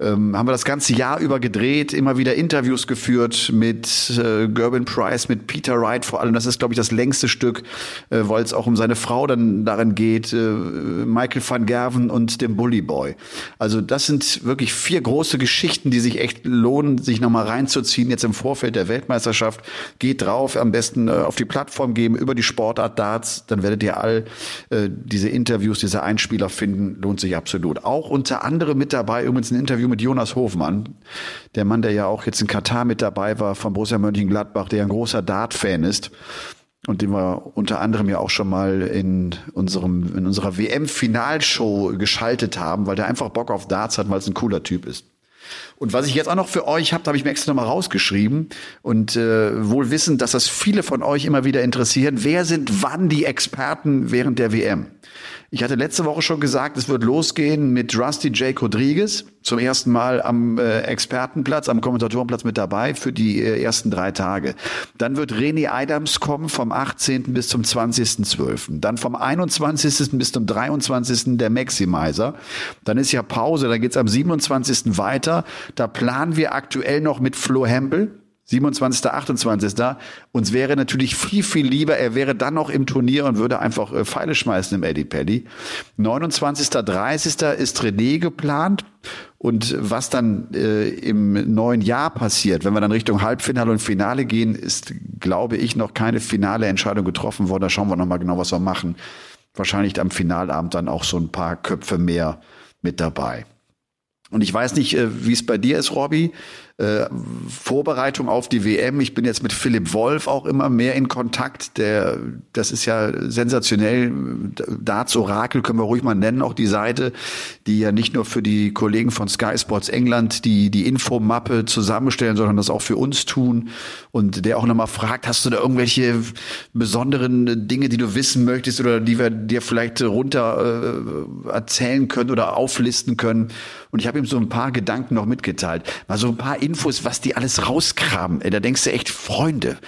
ähm, haben wir das ganze Jahr über gedreht, immer wieder Interviews geführt mit äh, Gerben Price, mit Peter Wright vor allem. Das ist, glaube ich, das längste Stück, äh, weil es auch um seine Frau dann darin geht, äh, Michael van Gerven und dem Bully Boy. Also das sind wirklich vier große Geschichten, die sich echt lohnen, sich nochmal reinzuziehen jetzt im Vorfeld der Weltmeisterschaft. Geht drauf, am besten äh, auf die Plattform geben, über die Sportart Darts, dann werdet ihr all äh, diese Interviews, diese Einspieler finden, lohnt sich absolut. Auch unter anderem mit dabei übrigens ein Interview Interview mit Jonas Hofmann, der Mann, der ja auch jetzt in Katar mit dabei war von Borussia Mönchengladbach, der ein großer Dart-Fan ist und den wir unter anderem ja auch schon mal in unserem in unserer WM-Finalshow geschaltet haben, weil der einfach Bock auf Darts hat, weil es ein cooler Typ ist. Und was ich jetzt auch noch für euch habe, habe ich mir extra nochmal rausgeschrieben und äh, wohl wissend, dass das viele von euch immer wieder interessieren. Wer sind wann die Experten während der WM? Ich hatte letzte Woche schon gesagt, es wird losgehen mit Rusty Jake Rodriguez, zum ersten Mal am äh, Expertenplatz, am Kommentatorenplatz mit dabei für die äh, ersten drei Tage. Dann wird René Adams kommen vom 18. bis zum 20.12. Dann vom 21. bis zum 23. der Maximizer. Dann ist ja Pause, dann geht's am 27. weiter. Da planen wir aktuell noch mit Flo Hempel 27., 28. Uns wäre natürlich viel, viel lieber, er wäre dann noch im Turnier und würde einfach äh, Pfeile schmeißen im Eddie Paddy. 29., 30. ist René geplant. Und was dann äh, im neuen Jahr passiert, wenn wir dann Richtung Halbfinale und Finale gehen, ist, glaube ich, noch keine finale Entscheidung getroffen worden. Da schauen wir nochmal genau, was wir machen. Wahrscheinlich am Finalabend dann auch so ein paar Köpfe mehr mit dabei. Und ich weiß nicht, äh, wie es bei dir ist, Robby äh, Vorbereitung auf die WM. Ich bin jetzt mit Philipp Wolf auch immer mehr in Kontakt. Der, das ist ja sensationell. Darts Orakel können wir ruhig mal nennen, auch die Seite, die ja nicht nur für die Kollegen von Sky Sports England die, die Infomappe zusammenstellen, sondern das auch für uns tun. Und der auch nochmal fragt, hast du da irgendwelche besonderen Dinge, die du wissen möchtest oder die wir dir vielleicht runter äh, erzählen können oder auflisten können? Und ich habe ihm so ein paar Gedanken noch mitgeteilt. Mal so ein paar Infos, was die alles rauskramen. Da denkst du echt, Freunde,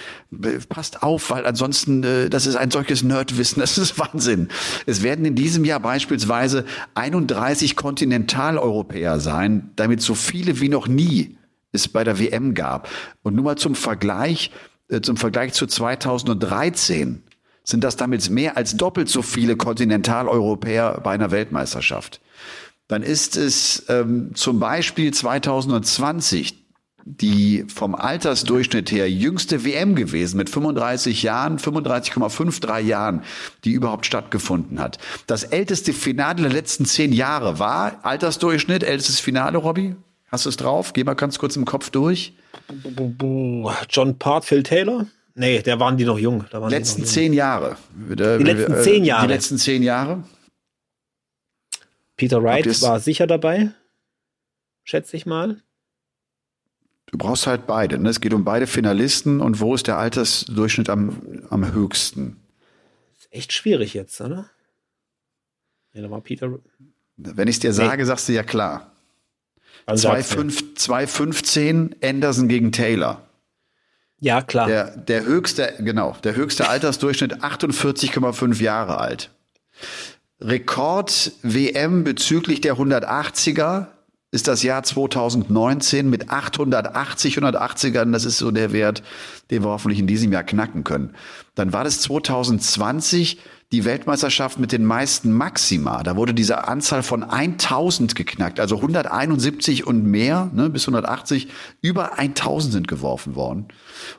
passt auf, weil ansonsten, äh, das ist ein solches Nerdwissen, das ist Wahnsinn. Es werden in diesem Jahr beispielsweise 31 Kontinentaleuropäer sein, damit so viele wie noch nie es bei der WM gab. Und nur mal zum Vergleich, äh, zum Vergleich zu 2013 sind das damit mehr als doppelt so viele Kontinentaleuropäer bei einer Weltmeisterschaft. Dann ist es ähm, zum Beispiel 2020 die vom Altersdurchschnitt her jüngste WM gewesen mit 35 Jahren, 35,53 Jahren, die überhaupt stattgefunden hat. Das älteste Finale der letzten zehn Jahre war Altersdurchschnitt, ältestes Finale, Robby? Hast du es drauf? Geh mal ganz kurz im Kopf durch. John Part, Phil Taylor? Nee, der waren die noch jung. Da waren letzten die zehn Jahre. Die letzten äh, zehn Jahre. Die letzten zehn Jahre. Peter Wright war sicher dabei, schätze ich mal. Du brauchst halt beide. Ne? Es geht um beide Finalisten und wo ist der Altersdurchschnitt am, am höchsten? Ist echt schwierig jetzt, oder? Ja, da war Peter. Wenn ich es dir sage, nee. sagst du ja klar. Also 2,15 Anderson gegen Taylor. Ja, klar. Der, der höchste, genau, der höchste Altersdurchschnitt 48,5 Jahre alt. Rekord WM bezüglich der 180er ist das Jahr 2019 mit 880 180ern. Das ist so der Wert, den wir hoffentlich in diesem Jahr knacken können. Dann war das 2020 die Weltmeisterschaft mit den meisten Maxima. Da wurde diese Anzahl von 1000 geknackt, also 171 und mehr, ne, bis 180, über 1000 sind geworfen worden.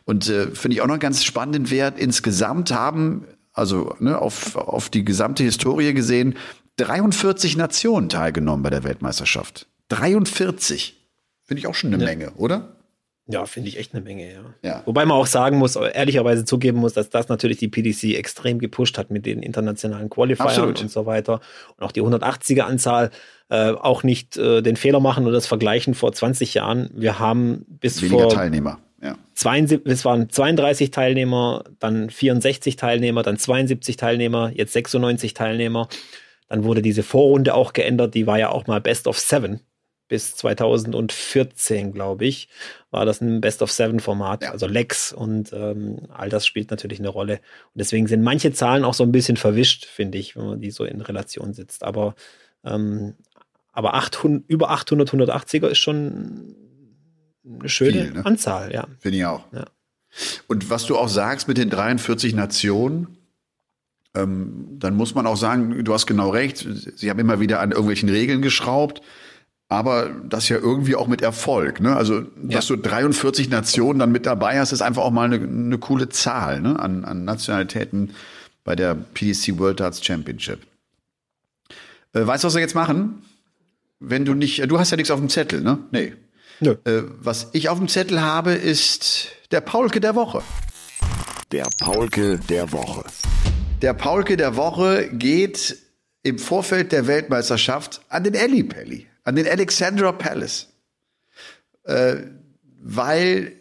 Und äh, finde ich auch noch einen ganz spannenden Wert. Insgesamt haben, also ne, auf, auf die gesamte Historie gesehen, 43 Nationen teilgenommen bei der Weltmeisterschaft. 43. Finde ich auch schon eine ja. Menge, oder? Ja, finde ich echt eine Menge, ja. ja. Wobei man auch sagen muss, ehrlicherweise zugeben muss, dass das natürlich die PDC extrem gepusht hat mit den internationalen Qualifiern Absolut. und so weiter. Und auch die 180er-Anzahl äh, auch nicht äh, den Fehler machen und das vergleichen vor 20 Jahren. Wir haben bis Weniger vor Teilnehmer. Ja. 72, es waren 32 Teilnehmer, dann 64 Teilnehmer, dann 72 Teilnehmer, jetzt 96 Teilnehmer. Dann wurde diese Vorrunde auch geändert, die war ja auch mal Best of Seven bis 2014, glaube ich, war das ein Best of Seven Format, ja. also Lex und ähm, all das spielt natürlich eine Rolle. Und deswegen sind manche Zahlen auch so ein bisschen verwischt, finde ich, wenn man die so in Relation sitzt. Aber, ähm, aber 800, über 800, 180er ist schon eine schöne Viel, ne? Anzahl, ja. Finde ich auch. Ja. Und was du auch sagst mit den 43 Nationen, ähm, dann muss man auch sagen, du hast genau recht, sie haben immer wieder an irgendwelchen Regeln geschraubt aber das ja irgendwie auch mit Erfolg. Ne? Also, dass ja. du 43 Nationen dann mit dabei hast, ist einfach auch mal eine, eine coole Zahl ne? an, an Nationalitäten bei der PDC World Darts Championship. Äh, weißt du, was wir jetzt machen? Wenn du nicht, du hast ja nichts auf dem Zettel, ne? Nee. Nö. Äh, was ich auf dem Zettel habe, ist der Paulke der Woche. Der Paulke der Woche. Der Paulke der Woche geht im Vorfeld der Weltmeisterschaft an den Elli Pelli an den Alexandra Palace, äh, weil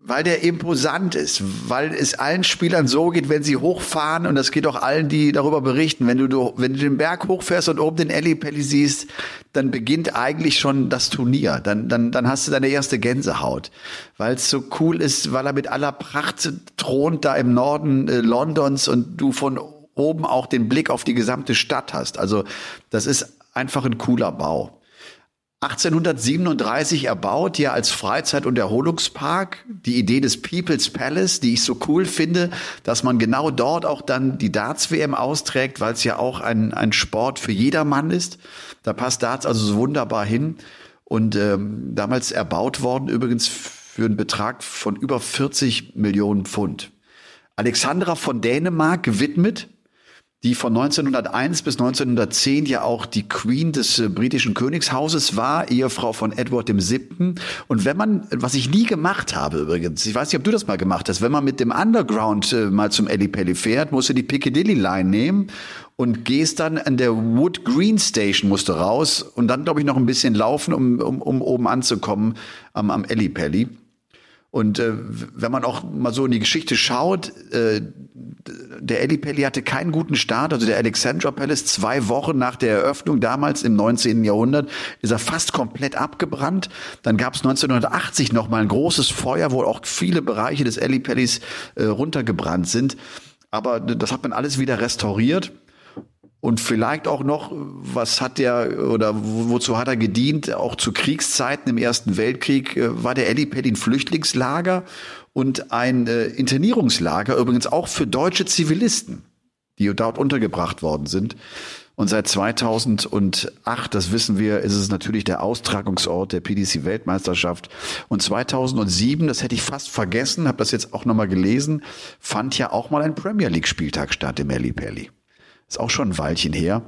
weil der imposant ist, weil es allen Spielern so geht, wenn sie hochfahren und das geht auch allen, die darüber berichten. Wenn du, wenn du den Berg hochfährst und oben den Ellipelli siehst, dann beginnt eigentlich schon das Turnier. Dann, dann, dann hast du deine erste Gänsehaut, weil es so cool ist, weil er mit aller Pracht thront da im Norden äh, Londons und du von oben auch den Blick auf die gesamte Stadt hast. Also das ist einfach ein cooler Bau. 1837 erbaut, ja als Freizeit- und Erholungspark. Die Idee des People's Palace, die ich so cool finde, dass man genau dort auch dann die Darts-WM austrägt, weil es ja auch ein, ein Sport für jedermann ist. Da passt Darts also so wunderbar hin. Und ähm, damals erbaut worden übrigens für einen Betrag von über 40 Millionen Pfund. Alexandra von Dänemark gewidmet, die von 1901 bis 1910 ja auch die Queen des äh, britischen Königshauses war, Ehefrau von Edward VII. Und wenn man, was ich nie gemacht habe übrigens, ich weiß nicht, ob du das mal gemacht hast, wenn man mit dem Underground äh, mal zum Ellipelli fährt, musst du die Piccadilly Line nehmen und gehst dann an der Wood Green Station musst du raus und dann, glaube ich, noch ein bisschen laufen, um, um, um oben anzukommen am, am Ellipelli. Und äh, wenn man auch mal so in die Geschichte schaut, äh, der Eli Pelli hatte keinen guten Start. Also der Alexandra Palace, zwei Wochen nach der Eröffnung, damals im 19. Jahrhundert, ist er fast komplett abgebrannt. Dann gab es 1980 noch mal ein großes Feuer, wo auch viele Bereiche des Eli Pellis äh, runtergebrannt sind. Aber das hat man alles wieder restauriert. Und vielleicht auch noch, was hat der oder wozu hat er gedient? Auch zu Kriegszeiten im Ersten Weltkrieg äh, war der Ellipad ein Flüchtlingslager und ein äh, Internierungslager, übrigens auch für deutsche Zivilisten, die dort untergebracht worden sind. Und seit 2008, das wissen wir, ist es natürlich der Austragungsort der PDC-Weltmeisterschaft. Und 2007, das hätte ich fast vergessen, habe das jetzt auch nochmal gelesen, fand ja auch mal ein Premier League-Spieltag statt im Ellipelli. Ist auch schon ein Weilchen her.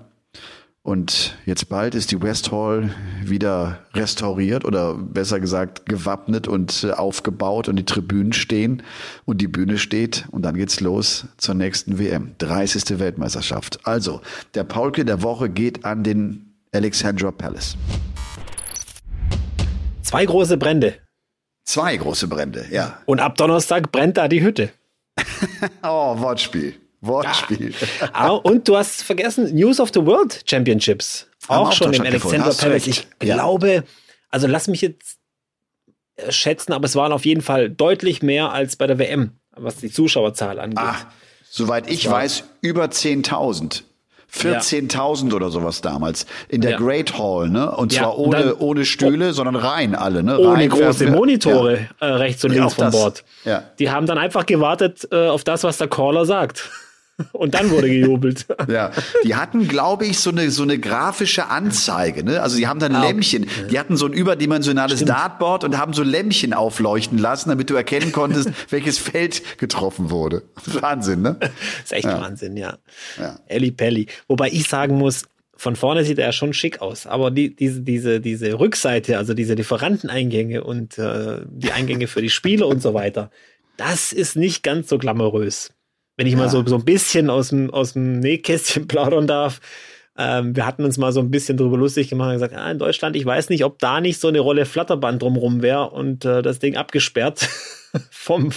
Und jetzt bald ist die West Hall wieder restauriert oder besser gesagt gewappnet und äh, aufgebaut und die Tribünen stehen und die Bühne steht und dann geht's los zur nächsten WM. 30. Weltmeisterschaft. Also, der Paulke der Woche geht an den Alexandra Palace. Zwei große Brände. Zwei große Brände, ja. Und ab Donnerstag brennt da die Hütte. oh, Wortspiel. Wortspiel. Ja. und du hast vergessen, News of the World Championships. Auch, auch schon im Alexander Palace. Ich glaube, also lass mich jetzt äh, schätzen, aber es waren auf jeden Fall deutlich mehr als bei der WM, was die Zuschauerzahl angeht. Ach, soweit ich weiß, über 10.000. 14.000 ja. oder sowas damals in der ja. Great Hall, ne? Und zwar ja, und ohne, ohne Stühle, oh, sondern rein alle, ne? Ohne rein, große Monitore äh, rechts und links vom Bord. Ja. Die haben dann einfach gewartet äh, auf das, was der Caller sagt. Und dann wurde gejubelt. ja, die hatten, glaube ich, so eine, so eine grafische Anzeige. Ne? Also die haben dann ah, Lämpchen. Die hatten so ein überdimensionales Stimmt. Dartboard und haben so Lämpchen aufleuchten lassen, damit du erkennen konntest, welches Feld getroffen wurde. Wahnsinn, ne? Das ist echt ja. Wahnsinn, ja. ja. Elli Pelli. Wobei ich sagen muss, von vorne sieht er schon schick aus, aber die, diese, diese, diese Rückseite, also diese Lieferanteneingänge und äh, die Eingänge für die Spiele und so weiter, das ist nicht ganz so glamourös wenn ich ja. mal so, so ein bisschen aus dem, aus dem Nähkästchen plaudern darf. Ähm, wir hatten uns mal so ein bisschen drüber lustig gemacht und gesagt, ah, in Deutschland, ich weiß nicht, ob da nicht so eine Rolle Flatterband drumrum wäre und äh, das Ding abgesperrt vom,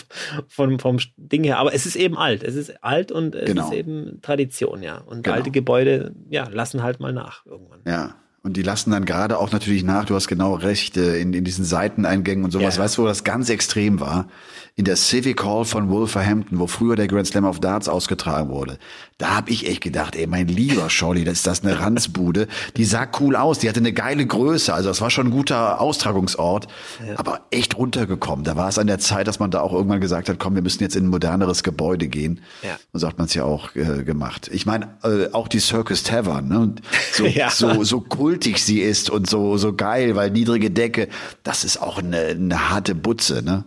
vom, vom Ding her. Aber es ist eben alt. Es ist alt und es genau. ist eben Tradition, ja. Und genau. alte Gebäude, ja, lassen halt mal nach irgendwann. Ja. Und die lassen dann gerade auch natürlich nach, du hast genau recht, äh, in, in diesen Seiteneingängen und sowas. Ja. Weißt du, wo das ganz extrem war? in der Civic Hall von Wolverhampton, wo früher der Grand Slam of Darts ausgetragen wurde. Da habe ich echt gedacht, ey, mein lieber Scholli, das ist das eine Ranzbude. Die sah cool aus, die hatte eine geile Größe, also das war schon ein guter Austragungsort, ja. aber echt runtergekommen. Da war es an der Zeit, dass man da auch irgendwann gesagt hat, komm, wir müssen jetzt in ein moderneres Gebäude gehen. Ja. Und so hat man es ja auch äh, gemacht. Ich meine, äh, auch die Circus Tavern, ne? so, ja. so, so kultig sie ist und so, so geil, weil niedrige Decke, das ist auch eine, eine harte Butze, ne?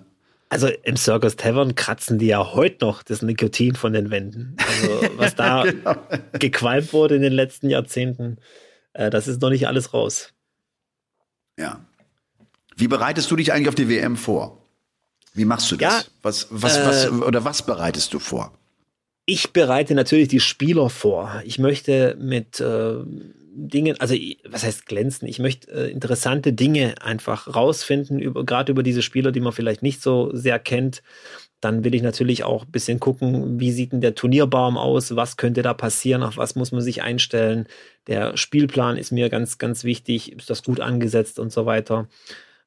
Also im Circus Tavern kratzen die ja heute noch das Nikotin von den Wänden. Also was da genau. gequalmt wurde in den letzten Jahrzehnten, äh, das ist noch nicht alles raus. Ja. Wie bereitest du dich eigentlich auf die WM vor? Wie machst du das? Ja, was, was, äh, was, oder was bereitest du vor? Ich bereite natürlich die Spieler vor. Ich möchte mit äh, Dingen, also was heißt glänzen? Ich möchte äh, interessante Dinge einfach rausfinden, über, gerade über diese Spieler, die man vielleicht nicht so sehr kennt. Dann will ich natürlich auch ein bisschen gucken, wie sieht denn der Turnierbaum aus, was könnte da passieren, auf was muss man sich einstellen. Der Spielplan ist mir ganz, ganz wichtig, ist das gut angesetzt und so weiter.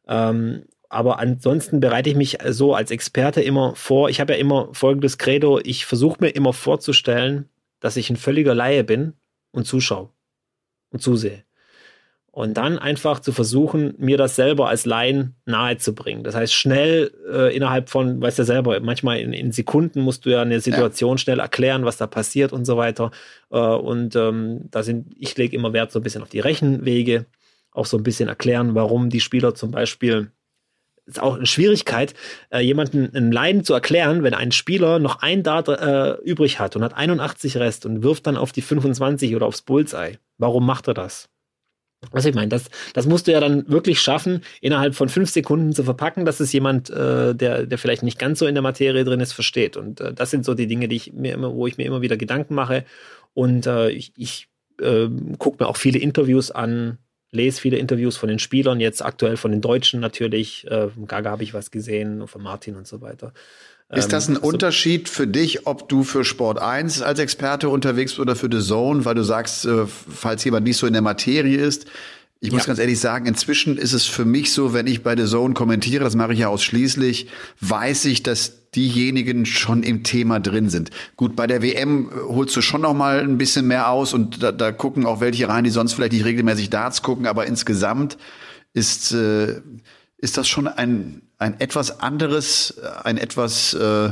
Ähm, aber ansonsten bereite ich mich so als Experte immer vor. Ich habe ja immer folgendes Credo, ich versuche mir immer vorzustellen, dass ich ein völliger Laie bin und zuschaue und zusehe. Und dann einfach zu versuchen, mir das selber als Laien nahezubringen. Das heißt, schnell äh, innerhalb von, weißt du ja selber, manchmal in, in, Sekunden musst du ja eine Situation ja. schnell erklären, was da passiert und so weiter. Äh, und ähm, da sind, ich lege immer Wert so ein bisschen auf die Rechenwege, auch so ein bisschen erklären, warum die Spieler zum Beispiel ist auch eine Schwierigkeit, äh, jemanden einen Laien zu erklären, wenn ein Spieler noch ein Dart äh, übrig hat und hat 81 Rest und wirft dann auf die 25 oder aufs Bullseye. Warum macht er das? Was ich meine, das, das musst du ja dann wirklich schaffen, innerhalb von fünf Sekunden zu verpacken, dass es jemand, äh, der, der vielleicht nicht ganz so in der Materie drin ist, versteht. Und äh, das sind so die Dinge, die ich mir immer, wo ich mir immer wieder Gedanken mache. Und äh, ich, ich äh, gucke mir auch viele Interviews an, lese viele Interviews von den Spielern, jetzt aktuell von den Deutschen natürlich. Äh, Gaga habe ich was gesehen, von Martin und so weiter. Ist das ein ähm, Unterschied für dich, ob du für Sport 1 als Experte unterwegs bist oder für The Zone, weil du sagst, äh, falls jemand nicht so in der Materie ist, ich muss ja. ganz ehrlich sagen, inzwischen ist es für mich so, wenn ich bei The Zone kommentiere, das mache ich ja ausschließlich, weiß ich, dass diejenigen schon im Thema drin sind. Gut, bei der WM holst du schon noch mal ein bisschen mehr aus und da, da gucken auch welche rein, die sonst vielleicht nicht regelmäßig Darts gucken, aber insgesamt ist äh, ist das schon ein ein etwas anderes, ein etwas äh,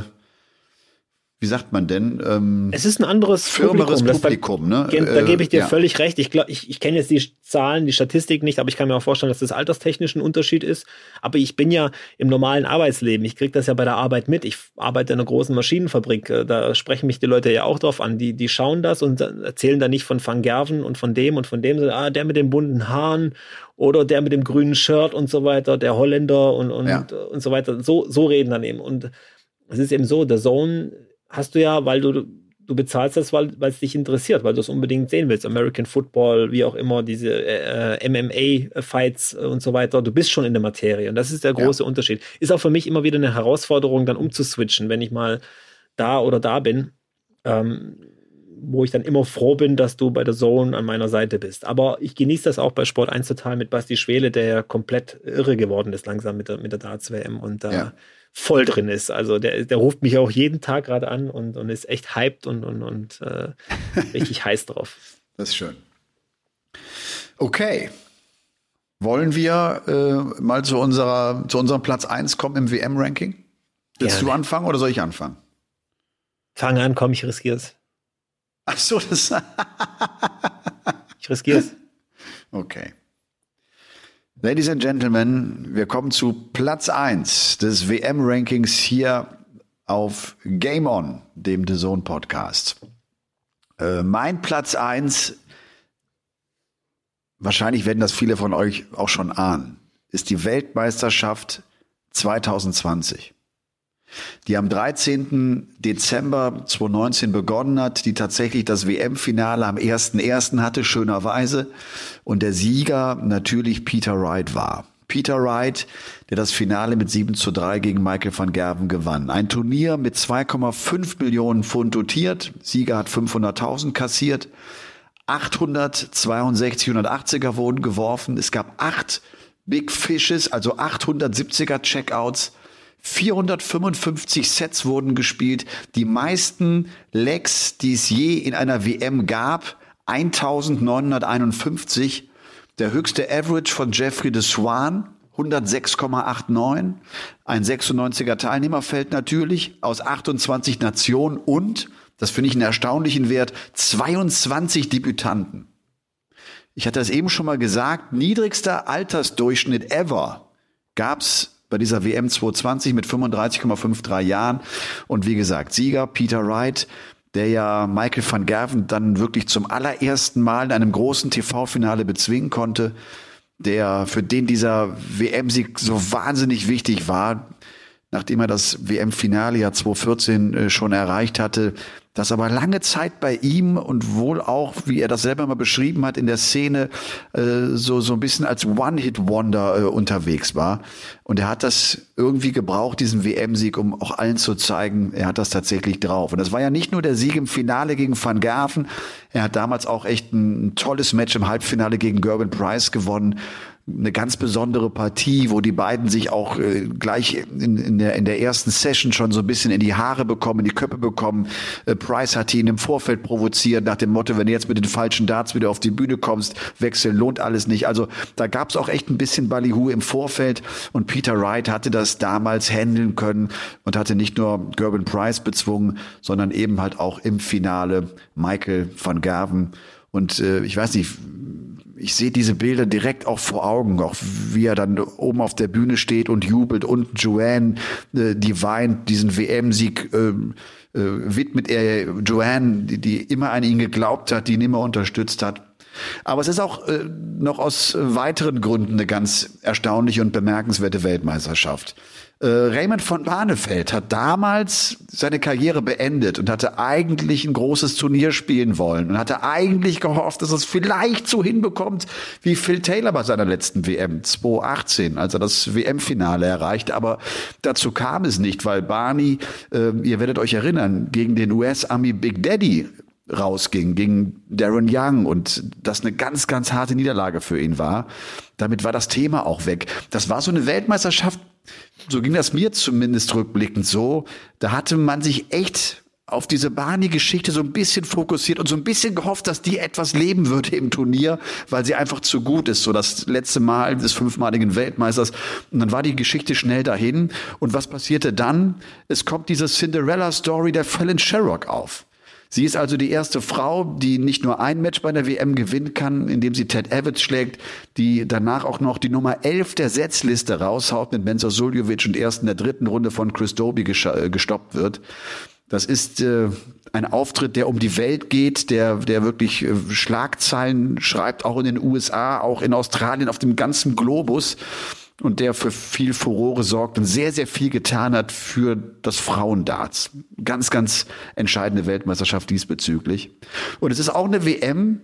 wie sagt man denn? Ähm, es ist ein anderes Publikum. Publikum ne? Da, da gebe ich dir äh, ja. völlig recht. Ich, glaub, ich, ich kenne jetzt die Zahlen, die Statistik nicht, aber ich kann mir auch vorstellen, dass das alterstechnisch ein Unterschied ist. Aber ich bin ja im normalen Arbeitsleben. Ich kriege das ja bei der Arbeit mit. Ich arbeite in einer großen Maschinenfabrik. Äh, da sprechen mich die Leute ja auch drauf an. Die, die schauen das und erzählen da nicht von Van Gerven und von dem und von dem. Ah, der mit den bunten Haaren oder der mit dem grünen Shirt und so weiter, der Holländer und, und, ja. und so weiter. So, so reden dann eben. Und es ist eben so, der Zone hast du ja, weil du, du bezahlst das, weil es dich interessiert, weil du es unbedingt sehen willst. American Football, wie auch immer, diese äh, äh MMA-Fights und so weiter. Du bist schon in der Materie. Und das ist der große ja. Unterschied. Ist auch für mich immer wieder eine Herausforderung, dann umzuswitchen, wenn ich mal da oder da bin. Ähm, wo ich dann immer froh bin, dass du bei der Zone an meiner Seite bist. Aber ich genieße das auch bei Sport 1 total mit Basti Schwele, der ja komplett irre geworden ist langsam mit der, mit der Darts-WM und da ja. Voll drin ist. Also der, der ruft mich auch jeden Tag gerade an und, und ist echt hyped und, und, und äh, richtig heiß drauf. Das ist schön. Okay. Wollen wir äh, mal zu, unserer, zu unserem Platz 1 kommen im WM-Ranking? Willst Gerne. du anfangen oder soll ich anfangen? Fang an, komm, ich riskiere es. Ach so, das. ich riskiere es. Okay. Ladies and Gentlemen, wir kommen zu Platz 1 des WM-Rankings hier auf Game On, dem The Zone Podcast. Äh, mein Platz 1, wahrscheinlich werden das viele von euch auch schon ahnen, ist die Weltmeisterschaft 2020 die am 13. Dezember 2019 begonnen hat, die tatsächlich das WM-Finale am 1.1. hatte, schönerweise, und der Sieger natürlich Peter Wright war. Peter Wright, der das Finale mit 7 zu 3 gegen Michael van Gerven gewann. Ein Turnier mit 2,5 Millionen Pfund dotiert. Sieger hat 500.000 kassiert. 862 180er wurden geworfen. Es gab acht Big Fishes, also 870er Checkouts. 455 Sets wurden gespielt, die meisten Legs, die es je in einer WM gab, 1951. Der höchste Average von Jeffrey de Swan, 106,89. Ein 96er Teilnehmerfeld natürlich aus 28 Nationen und, das finde ich einen erstaunlichen Wert, 22 Debütanten. Ich hatte es eben schon mal gesagt, niedrigster Altersdurchschnitt ever gab's bei dieser WM 220 mit 35,53 Jahren. Und wie gesagt, Sieger Peter Wright, der ja Michael van Gerven dann wirklich zum allerersten Mal in einem großen TV-Finale bezwingen konnte, der für den dieser WM-Sieg so wahnsinnig wichtig war, nachdem er das WM-Finale ja 2014 äh, schon erreicht hatte, das aber lange Zeit bei ihm und wohl auch, wie er das selber mal beschrieben hat, in der Szene äh, so, so ein bisschen als One-Hit-Wonder äh, unterwegs war. Und er hat das irgendwie gebraucht, diesen WM-Sieg, um auch allen zu zeigen, er hat das tatsächlich drauf. Und das war ja nicht nur der Sieg im Finale gegen Van Gerven, er hat damals auch echt ein, ein tolles Match im Halbfinale gegen Gerben Price gewonnen eine ganz besondere Partie, wo die beiden sich auch äh, gleich in, in, der, in der ersten Session schon so ein bisschen in die Haare bekommen, in die Köpfe bekommen. Äh, Price hat ihn im Vorfeld provoziert nach dem Motto, wenn du jetzt mit den falschen Darts wieder auf die Bühne kommst, wechseln lohnt alles nicht. Also da gab es auch echt ein bisschen Ballyhoo im Vorfeld und Peter Wright hatte das damals handeln können und hatte nicht nur Gerben Price bezwungen, sondern eben halt auch im Finale Michael van Gerven. Und äh, ich weiß nicht, ich sehe diese Bilder direkt auch vor Augen, auch wie er dann oben auf der Bühne steht und jubelt und Joanne, äh, die weint, diesen WM-Sieg äh, äh, widmet er Joanne, die, die immer an ihn geglaubt hat, die ihn immer unterstützt hat. Aber es ist auch äh, noch aus weiteren Gründen eine ganz erstaunliche und bemerkenswerte Weltmeisterschaft. Äh, Raymond von Barnefeld hat damals seine Karriere beendet und hatte eigentlich ein großes Turnier spielen wollen und hatte eigentlich gehofft, dass es vielleicht so hinbekommt wie Phil Taylor bei seiner letzten WM 2018, als er das WM-Finale erreichte. Aber dazu kam es nicht, weil Barney, äh, ihr werdet euch erinnern, gegen den US-Army Big Daddy rausging gegen Darren Young und das eine ganz, ganz harte Niederlage für ihn war. Damit war das Thema auch weg. Das war so eine Weltmeisterschaft, so ging das mir zumindest rückblickend so. Da hatte man sich echt auf diese Barney-Geschichte so ein bisschen fokussiert und so ein bisschen gehofft, dass die etwas leben würde im Turnier, weil sie einfach zu gut ist. So das letzte Mal des fünfmaligen Weltmeisters. Und dann war die Geschichte schnell dahin. Und was passierte dann? Es kommt diese Cinderella-Story der Fallon Sherrock auf. Sie ist also die erste Frau, die nicht nur ein Match bei der WM gewinnen kann, indem sie Ted Evans schlägt, die danach auch noch die Nummer 11 der Setzliste raushaut mit Menzo Suljovic und erst in der dritten Runde von Chris Doby äh, gestoppt wird. Das ist äh, ein Auftritt, der um die Welt geht, der, der wirklich äh, Schlagzeilen schreibt, auch in den USA, auch in Australien, auf dem ganzen Globus und der für viel Furore sorgt und sehr, sehr viel getan hat für das Frauendarts. Ganz, ganz entscheidende Weltmeisterschaft diesbezüglich. Und es ist auch eine WM,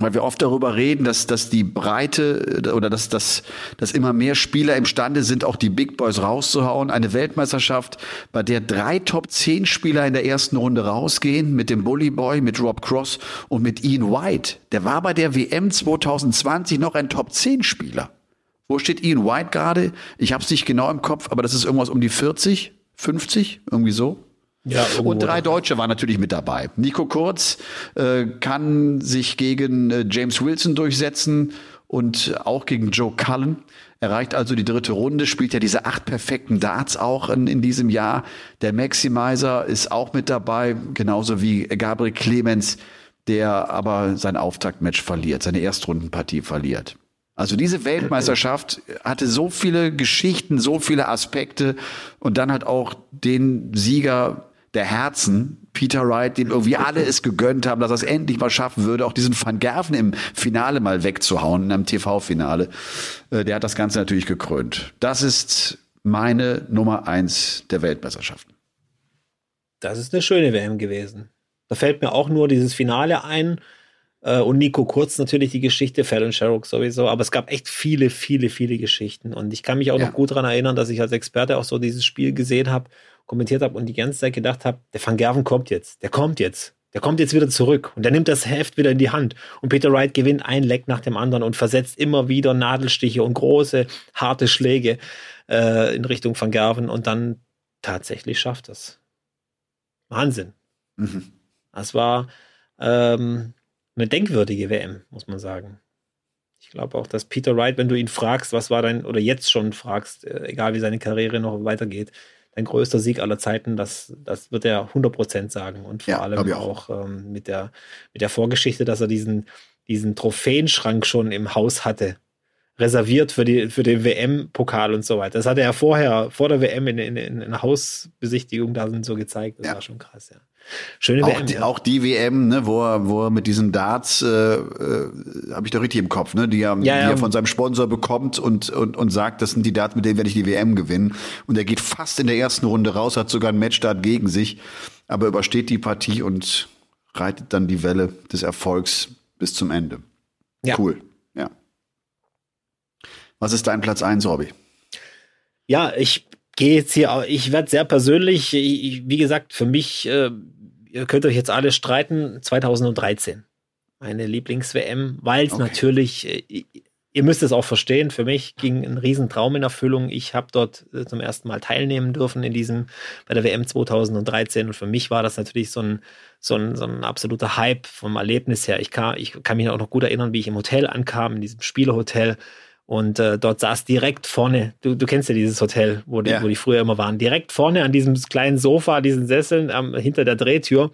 weil wir oft darüber reden, dass, dass die Breite äh, oder dass, dass, dass immer mehr Spieler imstande sind, auch die Big Boys rauszuhauen. Eine Weltmeisterschaft, bei der drei Top 10 Spieler in der ersten Runde rausgehen, mit dem Bully Boy, mit Rob Cross und mit Ian White. Der war bei der WM 2020 noch ein Top 10 Spieler. Wo steht Ian White gerade? Ich habe es nicht genau im Kopf, aber das ist irgendwas um die 40, 50, irgendwie so. Ja, und drei Deutsche waren natürlich mit dabei. Nico Kurz äh, kann sich gegen äh, James Wilson durchsetzen und auch gegen Joe Cullen. Erreicht also die dritte Runde, spielt ja diese acht perfekten Darts auch in, in diesem Jahr. Der Maximizer ist auch mit dabei, genauso wie Gabriel Clemens, der aber sein Auftaktmatch verliert, seine Erstrundenpartie verliert. Also diese Weltmeisterschaft hatte so viele Geschichten, so viele Aspekte und dann hat auch den Sieger der Herzen, Peter Wright, den irgendwie alle es gegönnt haben, dass er es endlich mal schaffen würde, auch diesen Van Gerven im Finale mal wegzuhauen, in einem TV-Finale. Äh, der hat das Ganze natürlich gekrönt. Das ist meine Nummer eins der Weltmeisterschaften. Das ist eine schöne WM gewesen. Da fällt mir auch nur dieses Finale ein und Nico Kurz natürlich die Geschichte, Fallon Sherrock sowieso, aber es gab echt viele, viele, viele Geschichten und ich kann mich auch ja. noch gut daran erinnern, dass ich als Experte auch so dieses Spiel gesehen habe kommentiert habe und die ganze Zeit gedacht habe, der Van Gerven kommt jetzt, der kommt jetzt, der kommt jetzt wieder zurück und der nimmt das Heft wieder in die Hand. Und Peter Wright gewinnt ein Leck nach dem anderen und versetzt immer wieder Nadelstiche und große, harte Schläge äh, in Richtung Van Gerven und dann tatsächlich schafft es. Wahnsinn. Mhm. Das war ähm, eine denkwürdige WM, muss man sagen. Ich glaube auch, dass Peter Wright, wenn du ihn fragst, was war dein, oder jetzt schon fragst, äh, egal wie seine Karriere noch weitergeht, ein größter Sieg aller Zeiten, das, das wird er 100% sagen. Und vor ja, allem auch, auch ähm, mit, der, mit der Vorgeschichte, dass er diesen, diesen Trophäenschrank schon im Haus hatte. Reserviert für, die, für den WM-Pokal und so weiter. Das hat er ja vorher, vor der WM in, in, in einer Hausbesichtigung da so gezeigt. Das ja. war schon krass, ja. Schöne auch WM. Die, ja. Auch die WM, ne, wo er, wo er mit diesen Darts, äh, äh, habe ich doch richtig im Kopf, ne, die er, ja, die er von seinem Sponsor bekommt und, und, und sagt, das sind die Darts, mit denen werde ich die WM gewinnen. Und er geht fast in der ersten Runde raus, hat sogar einen Matchstart gegen sich, aber übersteht die Partie und reitet dann die Welle des Erfolgs bis zum Ende. Ja. Cool, ja. Was ist dein Platz 1, Robby? Ja, ich gehe jetzt hier, ich werde sehr persönlich, ich, wie gesagt, für mich äh, ihr könnt euch jetzt alle streiten, 2013. Meine Lieblings-WM, weil es okay. natürlich, äh, ihr müsst es auch verstehen, für mich ging ein Riesentraum in Erfüllung. Ich habe dort äh, zum ersten Mal teilnehmen dürfen in diesem, bei der WM 2013 und für mich war das natürlich so ein, so ein, so ein absoluter Hype vom Erlebnis her. Ich kann, ich kann mich auch noch gut erinnern, wie ich im Hotel ankam, in diesem Spielerhotel und äh, dort saß direkt vorne, du, du kennst ja dieses Hotel, wo die, ja. wo die früher immer waren, direkt vorne an diesem kleinen Sofa, diesen Sesseln ähm, hinter der Drehtür,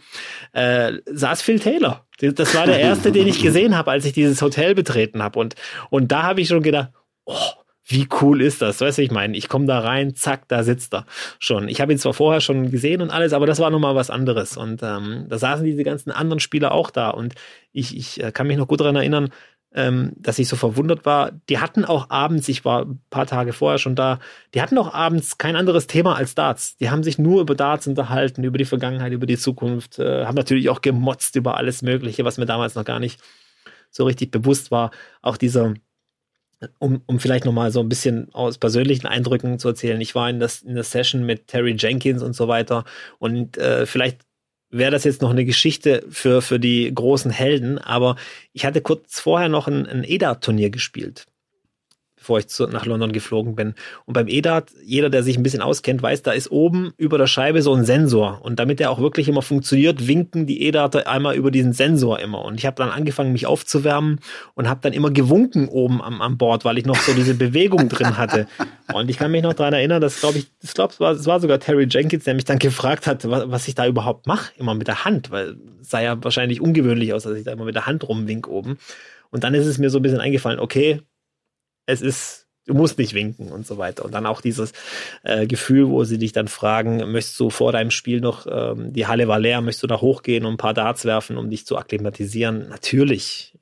äh, saß Phil Taylor. Das war der erste, den ich gesehen habe, als ich dieses Hotel betreten habe. Und, und da habe ich schon gedacht, oh, wie cool ist das? Weißt du, ich meine, ich komme da rein, zack, da sitzt er schon. Ich habe ihn zwar vorher schon gesehen und alles, aber das war nochmal was anderes. Und ähm, da saßen diese ganzen anderen Spieler auch da. Und ich, ich äh, kann mich noch gut daran erinnern, ähm, dass ich so verwundert war. Die hatten auch abends, ich war ein paar Tage vorher schon da, die hatten auch abends kein anderes Thema als Darts. Die haben sich nur über Darts unterhalten, über die Vergangenheit, über die Zukunft, äh, haben natürlich auch gemotzt über alles Mögliche, was mir damals noch gar nicht so richtig bewusst war. Auch dieser, um, um vielleicht nochmal so ein bisschen aus persönlichen Eindrücken zu erzählen. Ich war in, das, in der Session mit Terry Jenkins und so weiter und äh, vielleicht wäre das jetzt noch eine Geschichte für, für die großen Helden, aber ich hatte kurz vorher noch ein, ein EDA-Turnier gespielt bevor ich zu, nach London geflogen bin. Und beim EDAT, jeder, der sich ein bisschen auskennt, weiß, da ist oben über der Scheibe so ein Sensor. Und damit der auch wirklich immer funktioniert, winken die EDATer einmal über diesen Sensor immer. Und ich habe dann angefangen, mich aufzuwärmen und habe dann immer gewunken oben am, am Bord, weil ich noch so diese Bewegung drin hatte. Und ich kann mich noch daran erinnern, dass, glaube ich, das glaube, es war, war sogar Terry Jenkins, der mich dann gefragt hat, was, was ich da überhaupt mache, immer mit der Hand, weil es sah ja wahrscheinlich ungewöhnlich aus, dass ich da immer mit der Hand rumwink oben. Und dann ist es mir so ein bisschen eingefallen, okay, es ist, du musst nicht winken und so weiter. Und dann auch dieses äh, Gefühl, wo sie dich dann fragen, möchtest du vor deinem Spiel noch, ähm, die Halle war leer, möchtest du da hochgehen und ein paar Darts werfen, um dich zu akklimatisieren? Natürlich.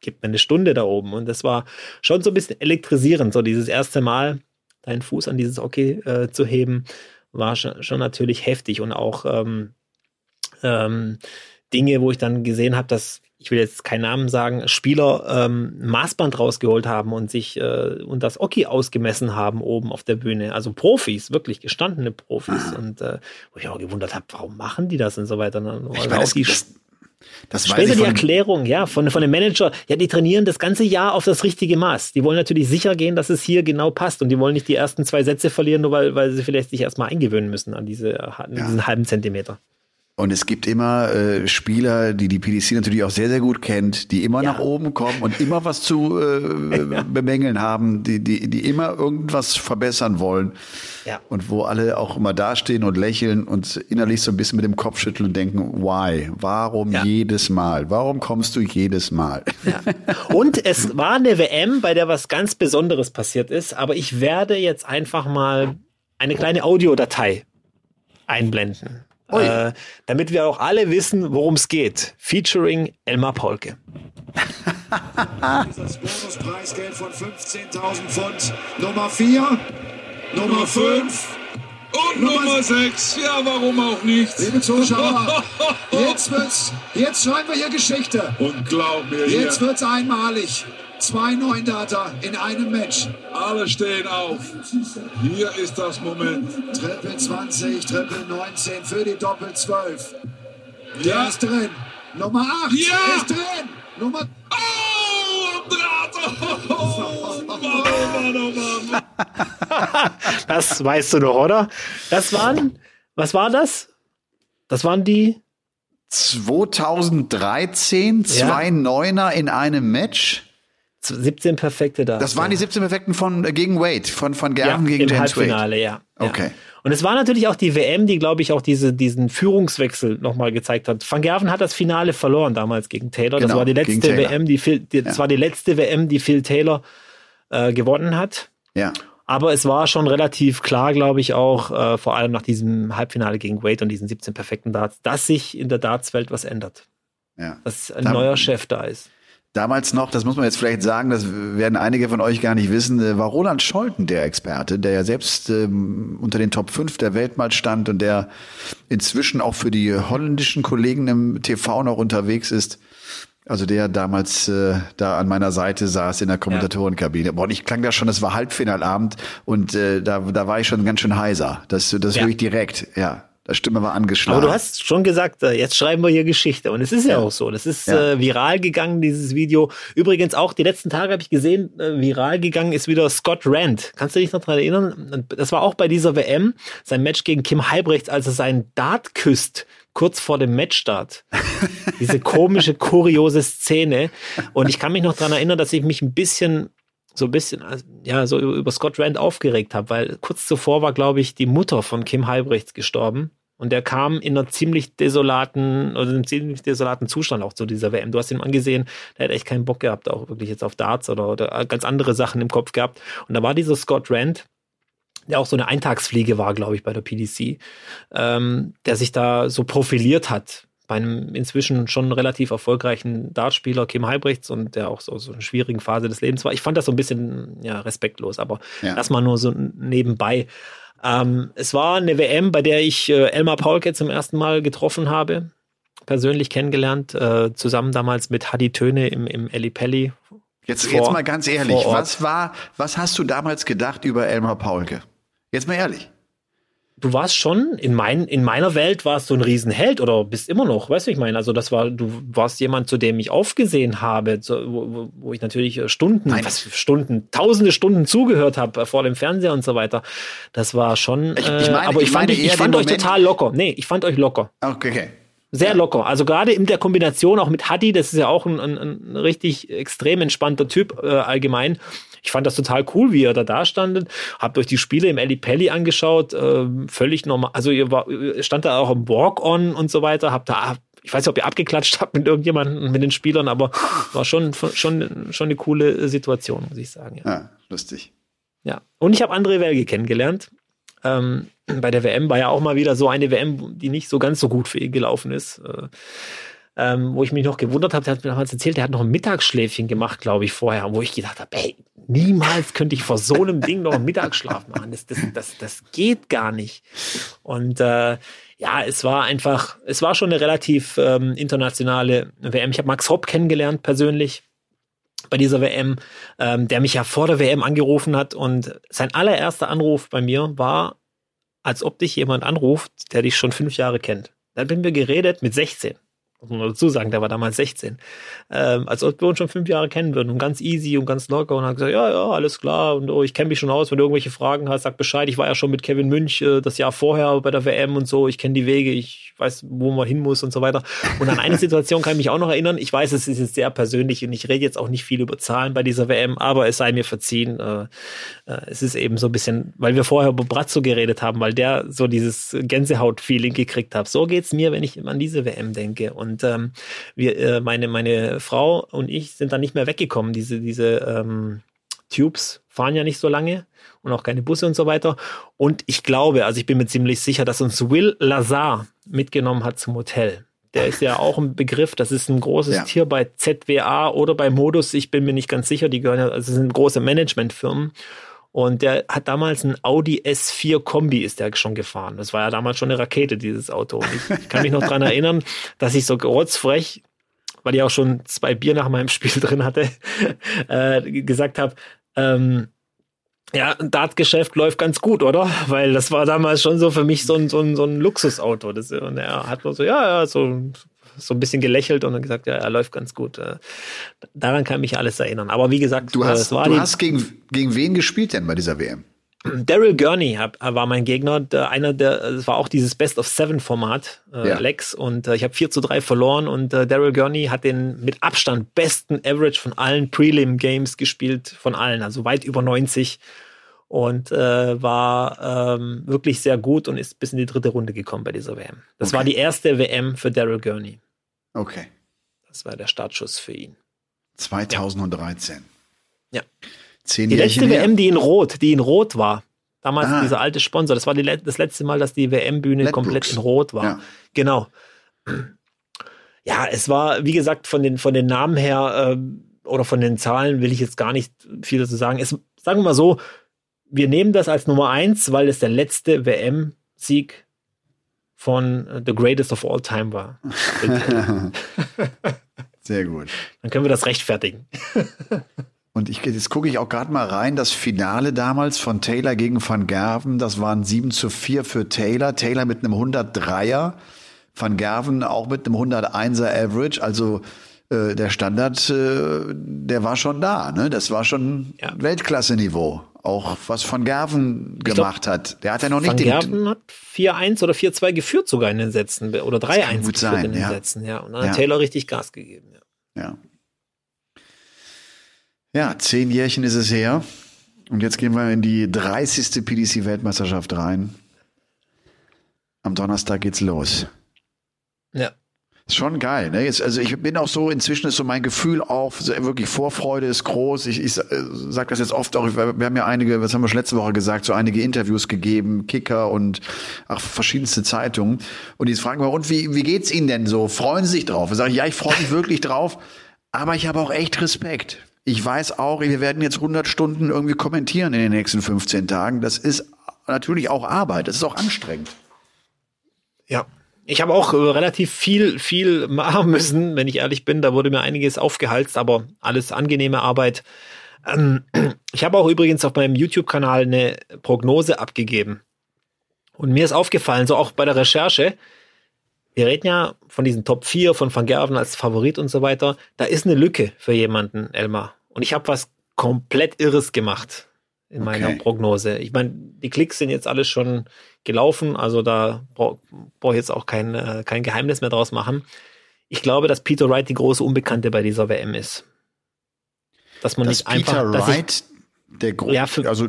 Gibt mir eine Stunde da oben. Und das war schon so ein bisschen elektrisierend, so dieses erste Mal deinen Fuß an dieses Hockey äh, zu heben, war schon, schon natürlich heftig und auch ähm, ähm, Dinge, wo ich dann gesehen habe, dass ich will jetzt keinen Namen sagen, Spieler ähm, Maßband rausgeholt haben und sich äh, und das Oki ausgemessen haben oben auf der Bühne. Also Profis, wirklich gestandene Profis. Ah. Und äh, wo ich auch gewundert habe, warum machen die das und so weiter. Und ich weiß, das, das Später die Erklärung, ja, von, von dem Manager, ja, die trainieren das ganze Jahr auf das richtige Maß. Die wollen natürlich sicher gehen, dass es hier genau passt und die wollen nicht die ersten zwei Sätze verlieren, nur weil, weil sie vielleicht sich erstmal eingewöhnen müssen an diese, an diesen ja. halben Zentimeter. Und es gibt immer äh, Spieler, die die PDC natürlich auch sehr, sehr gut kennt, die immer ja. nach oben kommen und immer was zu äh, bemängeln haben, die, die, die immer irgendwas verbessern wollen. Ja. Und wo alle auch immer dastehen und lächeln und innerlich so ein bisschen mit dem Kopf schütteln und denken, why? Warum ja. jedes Mal? Warum kommst du jedes Mal? Ja. Und es war eine WM, bei der was ganz Besonderes passiert ist, aber ich werde jetzt einfach mal eine kleine Audiodatei einblenden. Äh, damit wir auch alle wissen, worum es geht. Featuring Elmar Polke. das Bonuspreisgeld von 15.000 Pfund. Nummer 4, Nummer 5 und Nummer 6. Ja, warum auch nicht? Liebe Zuschauer, jetzt wird's, jetzt schreiben wir hier Geschichte. Und glaub mir, jetzt hier. wird's einmalig. Zwei Neundata in einem Match. Alle stehen auf. Hier ist das Moment. Triple 20, Triple 19 für die Doppel 12. Ja. Der ist drin. Nummer 8 ja. ist drin. Nummer. Oh, Draht. Oh, Mann, oh Mann. das weißt du noch, oder? Das waren. Was war das? Das waren die 2013 zwei ja. Neuner in einem Match. 17 perfekte da. Das waren die 17 perfekten von äh, gegen Wade, von von Gerben ja, gegen im James Halbfinale, Wade. ja. Okay. Und es war natürlich auch die WM, die, glaube ich, auch diese, diesen Führungswechsel nochmal gezeigt hat. Van Gerven hat das Finale verloren damals gegen Taylor. Genau, das war die letzte WM, die Phil, die, ja. das war die letzte WM, die Phil Taylor äh, gewonnen hat. Ja. Aber es war schon relativ klar, glaube ich, auch, äh, vor allem nach diesem Halbfinale gegen Wade und diesen 17 perfekten Darts, dass sich in der Dartswelt was ändert. Ja. Dass ein da, neuer Chef da ist. Damals noch, das muss man jetzt vielleicht sagen, das werden einige von euch gar nicht wissen, äh, war Roland Scholten der Experte, der ja selbst ähm, unter den Top 5 der Welt mal stand und der inzwischen auch für die holländischen Kollegen im TV noch unterwegs ist. Also der damals äh, da an meiner Seite saß in der Kommentatorenkabine. Boah, ich klang da schon, es war Halbfinalabend und äh, da, da war ich schon ganz schön heiser. Das, das ja. höre ich direkt, ja. Das Stimme war angeschlagen. Aber du hast schon gesagt, äh, jetzt schreiben wir hier Geschichte. Und es ist ja, ja auch so. Das ist ja. äh, viral gegangen, dieses Video. Übrigens auch die letzten Tage habe ich gesehen, äh, viral gegangen ist wieder Scott Rand. Kannst du dich noch daran erinnern? Das war auch bei dieser WM, sein Match gegen Kim Heibrechts, als er seinen Dart küsst kurz vor dem Matchstart. Diese komische, kuriose Szene. Und ich kann mich noch daran erinnern, dass ich mich ein bisschen so ein bisschen, also, ja, so über Scott Rand aufgeregt habe, weil kurz zuvor war, glaube ich, die Mutter von Kim Halbrechts gestorben. Und der kam in einer ziemlich desolaten, oder einem ziemlich desolaten Zustand auch zu dieser WM. Du hast ihn angesehen, der hat echt keinen Bock gehabt, auch wirklich jetzt auf Darts oder, oder ganz andere Sachen im Kopf gehabt. Und da war dieser Scott Rand, der auch so eine Eintagsfliege war, glaube ich, bei der PDC, ähm, der sich da so profiliert hat bei einem inzwischen schon relativ erfolgreichen Dartspieler Kim Heibrechts und der auch so, so eine schwierigen Phase des Lebens war. Ich fand das so ein bisschen ja, respektlos, aber ja. erstmal nur so nebenbei. Ähm, es war eine WM, bei der ich äh, Elmar Paulke zum ersten Mal getroffen habe, persönlich kennengelernt, äh, zusammen damals mit Hadi Töne im, im Eli Pelli. Jetzt, vor, jetzt mal ganz ehrlich, was war, was hast du damals gedacht über Elmar Paulke? Jetzt mal ehrlich du warst schon, in, mein, in meiner Welt warst du ein Riesenheld oder bist immer noch, weißt du, ich meine, also das war, du warst jemand, zu dem ich aufgesehen habe, zu, wo, wo, ich natürlich äh, Stunden, Nein. was Stunden, tausende Stunden zugehört habe äh, vor dem Fernseher und so weiter. Das war schon, ich, ich äh, meine, aber ich, ich fand, ich, fand euch total locker. Nee, ich fand euch locker. Okay, okay. Sehr ja. locker. Also gerade in der Kombination auch mit Hadi, das ist ja auch ein, ein, ein richtig extrem entspannter Typ äh, allgemein. Ich fand das total cool, wie ihr da da standet. Habt euch die Spiele im Eli Pelli angeschaut, äh, völlig normal. Also ihr, war, stand da auch im Walk-On und so weiter. Habt da, ich weiß nicht, ob ihr abgeklatscht habt mit irgendjemandem, mit den Spielern, aber war schon, schon, schon eine coole Situation, muss ich sagen. Ja, ja lustig. Ja, und ich habe André Welge kennengelernt. Ähm, bei der WM war ja auch mal wieder so eine WM, die nicht so ganz so gut für ihn gelaufen ist. Äh, ähm, wo ich mich noch gewundert habe, der hat mir damals erzählt, der hat noch ein Mittagsschläfchen gemacht, glaube ich, vorher, wo ich gedacht habe, ey, niemals könnte ich vor so einem Ding noch einen Mittagsschlaf machen. Das, das, das, das geht gar nicht. Und äh, ja, es war einfach, es war schon eine relativ ähm, internationale WM. Ich habe Max Hopp kennengelernt persönlich bei dieser WM, ähm, der mich ja vor der WM angerufen hat und sein allererster Anruf bei mir war, als ob dich jemand anruft, der dich schon fünf Jahre kennt. Dann haben wir geredet mit 16 muss man dazu sagen, der war damals 16. Ähm, als ob wir uns schon fünf Jahre kennen würden und ganz easy und ganz locker und hat gesagt, ja, ja, alles klar und oh, ich kenne mich schon aus, wenn du irgendwelche Fragen hast, sag Bescheid. Ich war ja schon mit Kevin Münch äh, das Jahr vorher bei der WM und so, ich kenne die Wege, ich weiß, wo man hin muss und so weiter. Und an eine Situation kann ich mich auch noch erinnern. Ich weiß, es ist jetzt sehr persönlich und ich rede jetzt auch nicht viel über Zahlen bei dieser WM, aber es sei mir verziehen. Äh, äh, es ist eben so ein bisschen, weil wir vorher über Brazzo geredet haben, weil der so dieses Gänsehaut-Feeling gekriegt hat. So geht's mir, wenn ich an diese WM denke. Und ähm, wir, äh, meine, meine Frau und ich sind dann nicht mehr weggekommen. Diese, diese ähm, Tubes fahren ja nicht so lange und auch keine Busse und so weiter. Und ich glaube, also ich bin mir ziemlich sicher, dass uns Will Lazar mitgenommen hat zum Hotel. Der ist ja auch ein Begriff, das ist ein großes ja. Tier bei ZWA oder bei Modus, ich bin mir nicht ganz sicher, die gehören ja, also sind große Managementfirmen. Und der hat damals ein Audi S4 Kombi ist der schon gefahren. Das war ja damals schon eine Rakete, dieses Auto. Ich, ich kann mich noch dran erinnern, dass ich so rotzfrech, weil ich auch schon zwei Bier nach meinem Spiel drin hatte, äh, gesagt habe, ähm, ja, ein Dartgeschäft läuft ganz gut, oder? Weil das war damals schon so für mich so ein, so ein, so ein Luxusauto. Das, und er hat nur so, ja, ja, so, so ein bisschen gelächelt und dann gesagt, ja, er läuft ganz gut. Äh, daran kann mich alles erinnern. Aber wie gesagt, du hast, du hast gegen, gegen wen gespielt denn bei dieser WM? Daryl Gurney war mein Gegner, der, einer der, es war auch dieses Best of Seven Format, äh, ja. Lex, und äh, ich habe 4 zu 3 verloren und äh, Daryl Gurney hat den mit Abstand besten Average von allen Prelim Games gespielt, von allen, also weit über 90 und äh, war ähm, wirklich sehr gut und ist bis in die dritte Runde gekommen bei dieser WM. Das okay. war die erste WM für Daryl Gurney. Okay. Das war der Startschuss für ihn. 2013. Ja. Zehn die letzte her. WM, die in Rot, die in Rot war. Damals ah. dieser alte Sponsor. Das war die, das letzte Mal, dass die WM-Bühne komplett in Rot war. Ja. Genau. Ja, es war, wie gesagt, von den, von den Namen her äh, oder von den Zahlen will ich jetzt gar nicht viel dazu sagen. Es, sagen wir mal so, wir nehmen das als Nummer eins, weil es der letzte WM-Sieg von äh, The Greatest of All Time war. Sehr gut. Dann können wir das rechtfertigen. Und ich, jetzt gucke ich auch gerade mal rein, das Finale damals von Taylor gegen Van Gerven, das waren 7 zu 4 für Taylor. Taylor mit einem 103er, Van Gerven auch mit einem 101er Average. Also äh, der Standard, äh, der war schon da. Ne? Das war schon ja. Weltklasse-Niveau. Auch was Van Gerven gemacht glaub, hat. Der hat ja noch nicht Van den. Gerven hat 4-1 oder 4-2 geführt sogar in den Sätzen. Oder 3-1 geführt sein, in den ja. Sätzen. Ja. Und dann ja. hat Taylor richtig Gas gegeben. Ja. ja. Ja, zehn Jährchen ist es her. Und jetzt gehen wir in die 30. PDC-Weltmeisterschaft rein. Am Donnerstag geht's los. Ja. Ist schon geil, ne? Jetzt, also ich bin auch so, inzwischen ist so mein Gefühl auch, wirklich Vorfreude ist groß. Ich, ich äh, sage das jetzt oft auch, wir haben ja einige, was haben wir schon letzte Woche gesagt, so einige Interviews gegeben, Kicker und auch verschiedenste Zeitungen. Und die fragen wir, und wie, wie geht's Ihnen denn so? Freuen Sie sich drauf? Ich sage, ja, ich freue mich wirklich drauf, aber ich habe auch echt Respekt. Ich weiß auch, wir werden jetzt 100 Stunden irgendwie kommentieren in den nächsten 15 Tagen. Das ist natürlich auch Arbeit. Das ist auch anstrengend. Ja. Ich habe auch äh, relativ viel, viel machen müssen, wenn ich ehrlich bin. Da wurde mir einiges aufgehalst, aber alles angenehme Arbeit. Ähm, ich habe auch übrigens auf meinem YouTube-Kanal eine Prognose abgegeben. Und mir ist aufgefallen, so auch bei der Recherche, wir reden ja von diesen Top 4 von Van Gerven als Favorit und so weiter. Da ist eine Lücke für jemanden, Elmar. Und ich habe was komplett Irres gemacht in okay. meiner Prognose. Ich meine, die Klicks sind jetzt alles schon gelaufen, also da brauche brauch ich jetzt auch kein, äh, kein Geheimnis mehr draus machen. Ich glaube, dass Peter Wright die große Unbekannte bei dieser WM ist. Dass man dass nicht Peter einfach. Wright der Grund, ja, für, also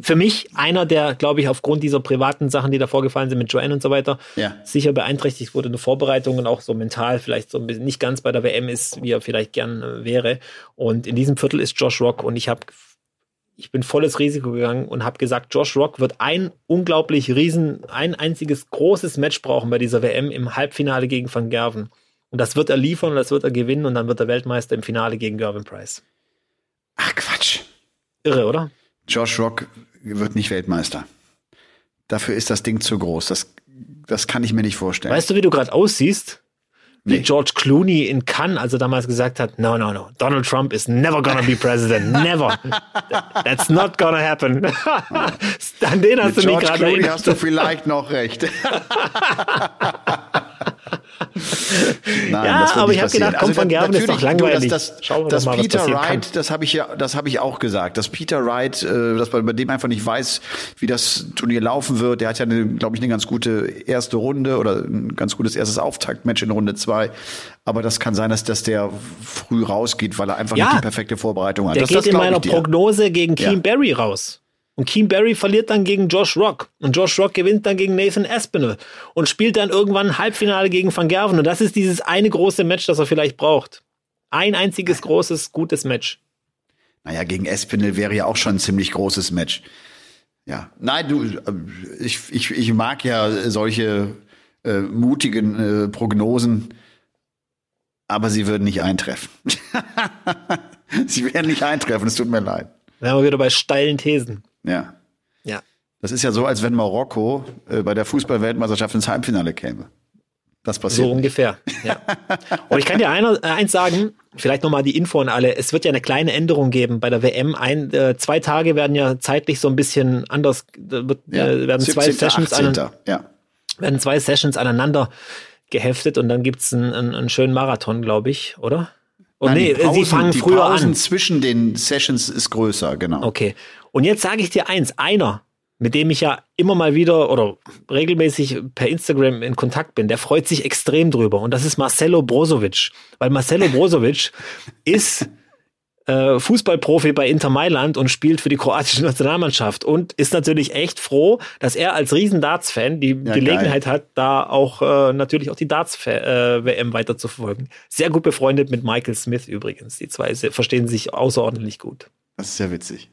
für mich einer, der, glaube ich, aufgrund dieser privaten Sachen, die da vorgefallen sind mit Joanne und so weiter, ja. sicher beeinträchtigt wurde in der Vorbereitung und auch so mental vielleicht so ein bisschen nicht ganz bei der WM ist, wie er vielleicht gern äh, wäre. Und in diesem Viertel ist Josh Rock und ich habe ich bin volles Risiko gegangen und habe gesagt, Josh Rock wird ein unglaublich riesen, ein einziges großes Match brauchen bei dieser WM im Halbfinale gegen Van Gerven. Und das wird er liefern und das wird er gewinnen und dann wird er Weltmeister im Finale gegen Gervin Price. Ach Quatsch. Irre, oder? Josh Rock wird nicht Weltmeister. Dafür ist das Ding zu groß. Das das kann ich mir nicht vorstellen. Weißt du, wie du gerade aussiehst? Wie nee. George Clooney in Cannes, als er damals gesagt hat, no, no, no, Donald Trump is never gonna be president. Never. That's not gonna happen. An den hast Mit du mich gerade Clooney hast du vielleicht noch recht. Nein, ja, aber ich habe gedacht, komm, also, Van Gerven ist doch langweilig. Das, das, Schauen wir das mal, Peter Wright, das habe ich ja, das habe ich auch gesagt, dass Peter Wright, äh, dass man bei dem einfach nicht weiß, wie das Turnier laufen wird. Der hat ja, glaube ich, eine ganz gute erste Runde oder ein ganz gutes erstes Auftaktmatch in Runde zwei. Aber das kann sein, dass, dass der früh rausgeht, weil er einfach ja, nicht die perfekte Vorbereitung hat. Der das, geht das in meiner Prognose gegen Keane ja. Barry raus. Und Keen Barry verliert dann gegen Josh Rock. Und Josh Rock gewinnt dann gegen Nathan Aspinall und spielt dann irgendwann ein Halbfinale gegen Van Gerven. Und das ist dieses eine große Match, das er vielleicht braucht. Ein einziges großes, gutes Match. Naja, gegen Espinel wäre ja auch schon ein ziemlich großes Match. Ja, nein, du, ich, ich, ich mag ja solche äh, mutigen äh, Prognosen, aber sie würden nicht eintreffen. sie werden nicht eintreffen, es tut mir leid. Wären wir wieder bei steilen Thesen. Ja. Ja. Das ist ja so, als wenn Marokko äh, bei der Fußballweltmeisterschaft ins Halbfinale käme. Das passiert. So ungefähr. Ja. Und ich kann dir einer, äh, eins sagen, vielleicht nochmal die Info an alle. Es wird ja eine kleine Änderung geben bei der WM. Ein, äh, zwei Tage werden ja zeitlich so ein bisschen anders, wird, ja. äh, werden 17. zwei Sessions 18. An, ja. werden zwei Sessions aneinander geheftet und dann gibt's einen, einen, einen schönen Marathon, glaube ich, oder? Und Nein, nee, Pausen, sie fangen die früher Pausen an. zwischen den Sessions ist größer, genau. Okay. Und jetzt sage ich dir eins, einer, mit dem ich ja immer mal wieder oder regelmäßig per Instagram in Kontakt bin, der freut sich extrem drüber. Und das ist Marcelo Brozovic. Weil Marcelo Brozovic ist äh, Fußballprofi bei Inter Mailand und spielt für die kroatische Nationalmannschaft und ist natürlich echt froh, dass er als riesen Darts-Fan die ja, Gelegenheit geil. hat, da auch äh, natürlich auch die Darts-WM äh, weiter zu verfolgen. Sehr gut befreundet mit Michael Smith übrigens. Die zwei verstehen sich außerordentlich gut. Das ist sehr witzig.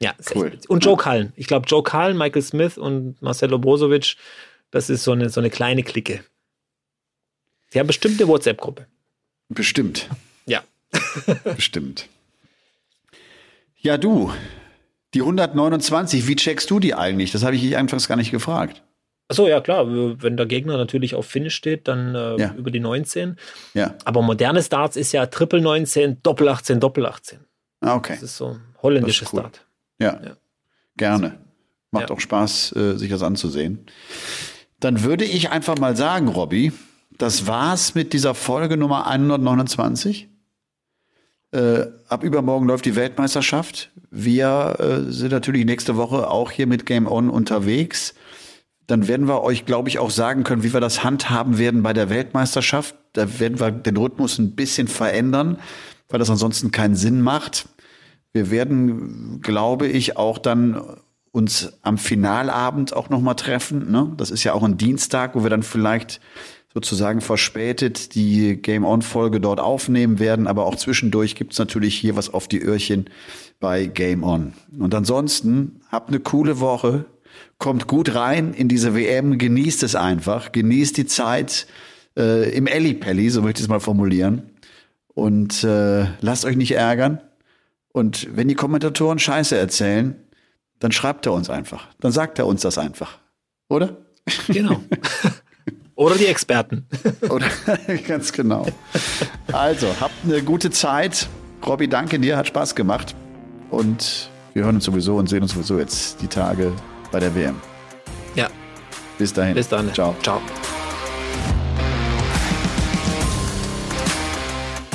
Ja, cool. Und Joe Cullen. Ich glaube, Joe Cullen, Michael Smith und Marcelo Brozovic, das ist so eine, so eine kleine Clique. Sie haben bestimmt eine WhatsApp-Gruppe. Bestimmt. Ja. Bestimmt. Ja, du, die 129, wie checkst du die eigentlich? Das habe ich dich anfangs gar nicht gefragt. Achso, ja klar, wenn der Gegner natürlich auf Finish steht, dann äh, ja. über die 19. Ja. Aber moderne Starts ist ja Triple 19, Doppel 18, Doppel 18. Ah, okay. Das ist so holländisches cool. Start. Ja, ja. gerne. Macht ja. auch Spaß, äh, sich das anzusehen. Dann würde ich einfach mal sagen, Robby, das war's mit dieser Folge Nummer 129. Äh, ab übermorgen läuft die Weltmeisterschaft. Wir äh, sind natürlich nächste Woche auch hier mit Game On unterwegs. Dann werden wir euch, glaube ich, auch sagen können, wie wir das handhaben werden bei der Weltmeisterschaft. Da werden wir den Rhythmus ein bisschen verändern, weil das ansonsten keinen Sinn macht. Wir werden, glaube ich, auch dann uns am Finalabend auch noch mal treffen. Ne? Das ist ja auch ein Dienstag, wo wir dann vielleicht sozusagen verspätet die Game-On-Folge dort aufnehmen werden. Aber auch zwischendurch gibt's natürlich hier was auf die Öhrchen bei Game On. Und ansonsten habt eine coole Woche. Kommt gut rein in diese WM, genießt es einfach, genießt die Zeit äh, im Ellipelli, so möchte ich es mal formulieren. Und äh, lasst euch nicht ärgern. Und wenn die Kommentatoren Scheiße erzählen, dann schreibt er uns einfach. Dann sagt er uns das einfach. Oder? Genau. Oder die Experten. Oder ganz genau. Also, habt eine gute Zeit. Robby, danke dir, hat Spaß gemacht. Und wir hören uns sowieso und sehen uns sowieso jetzt die Tage bei der WM. Ja. Bis dahin. Bis dann. Ciao. Ciao.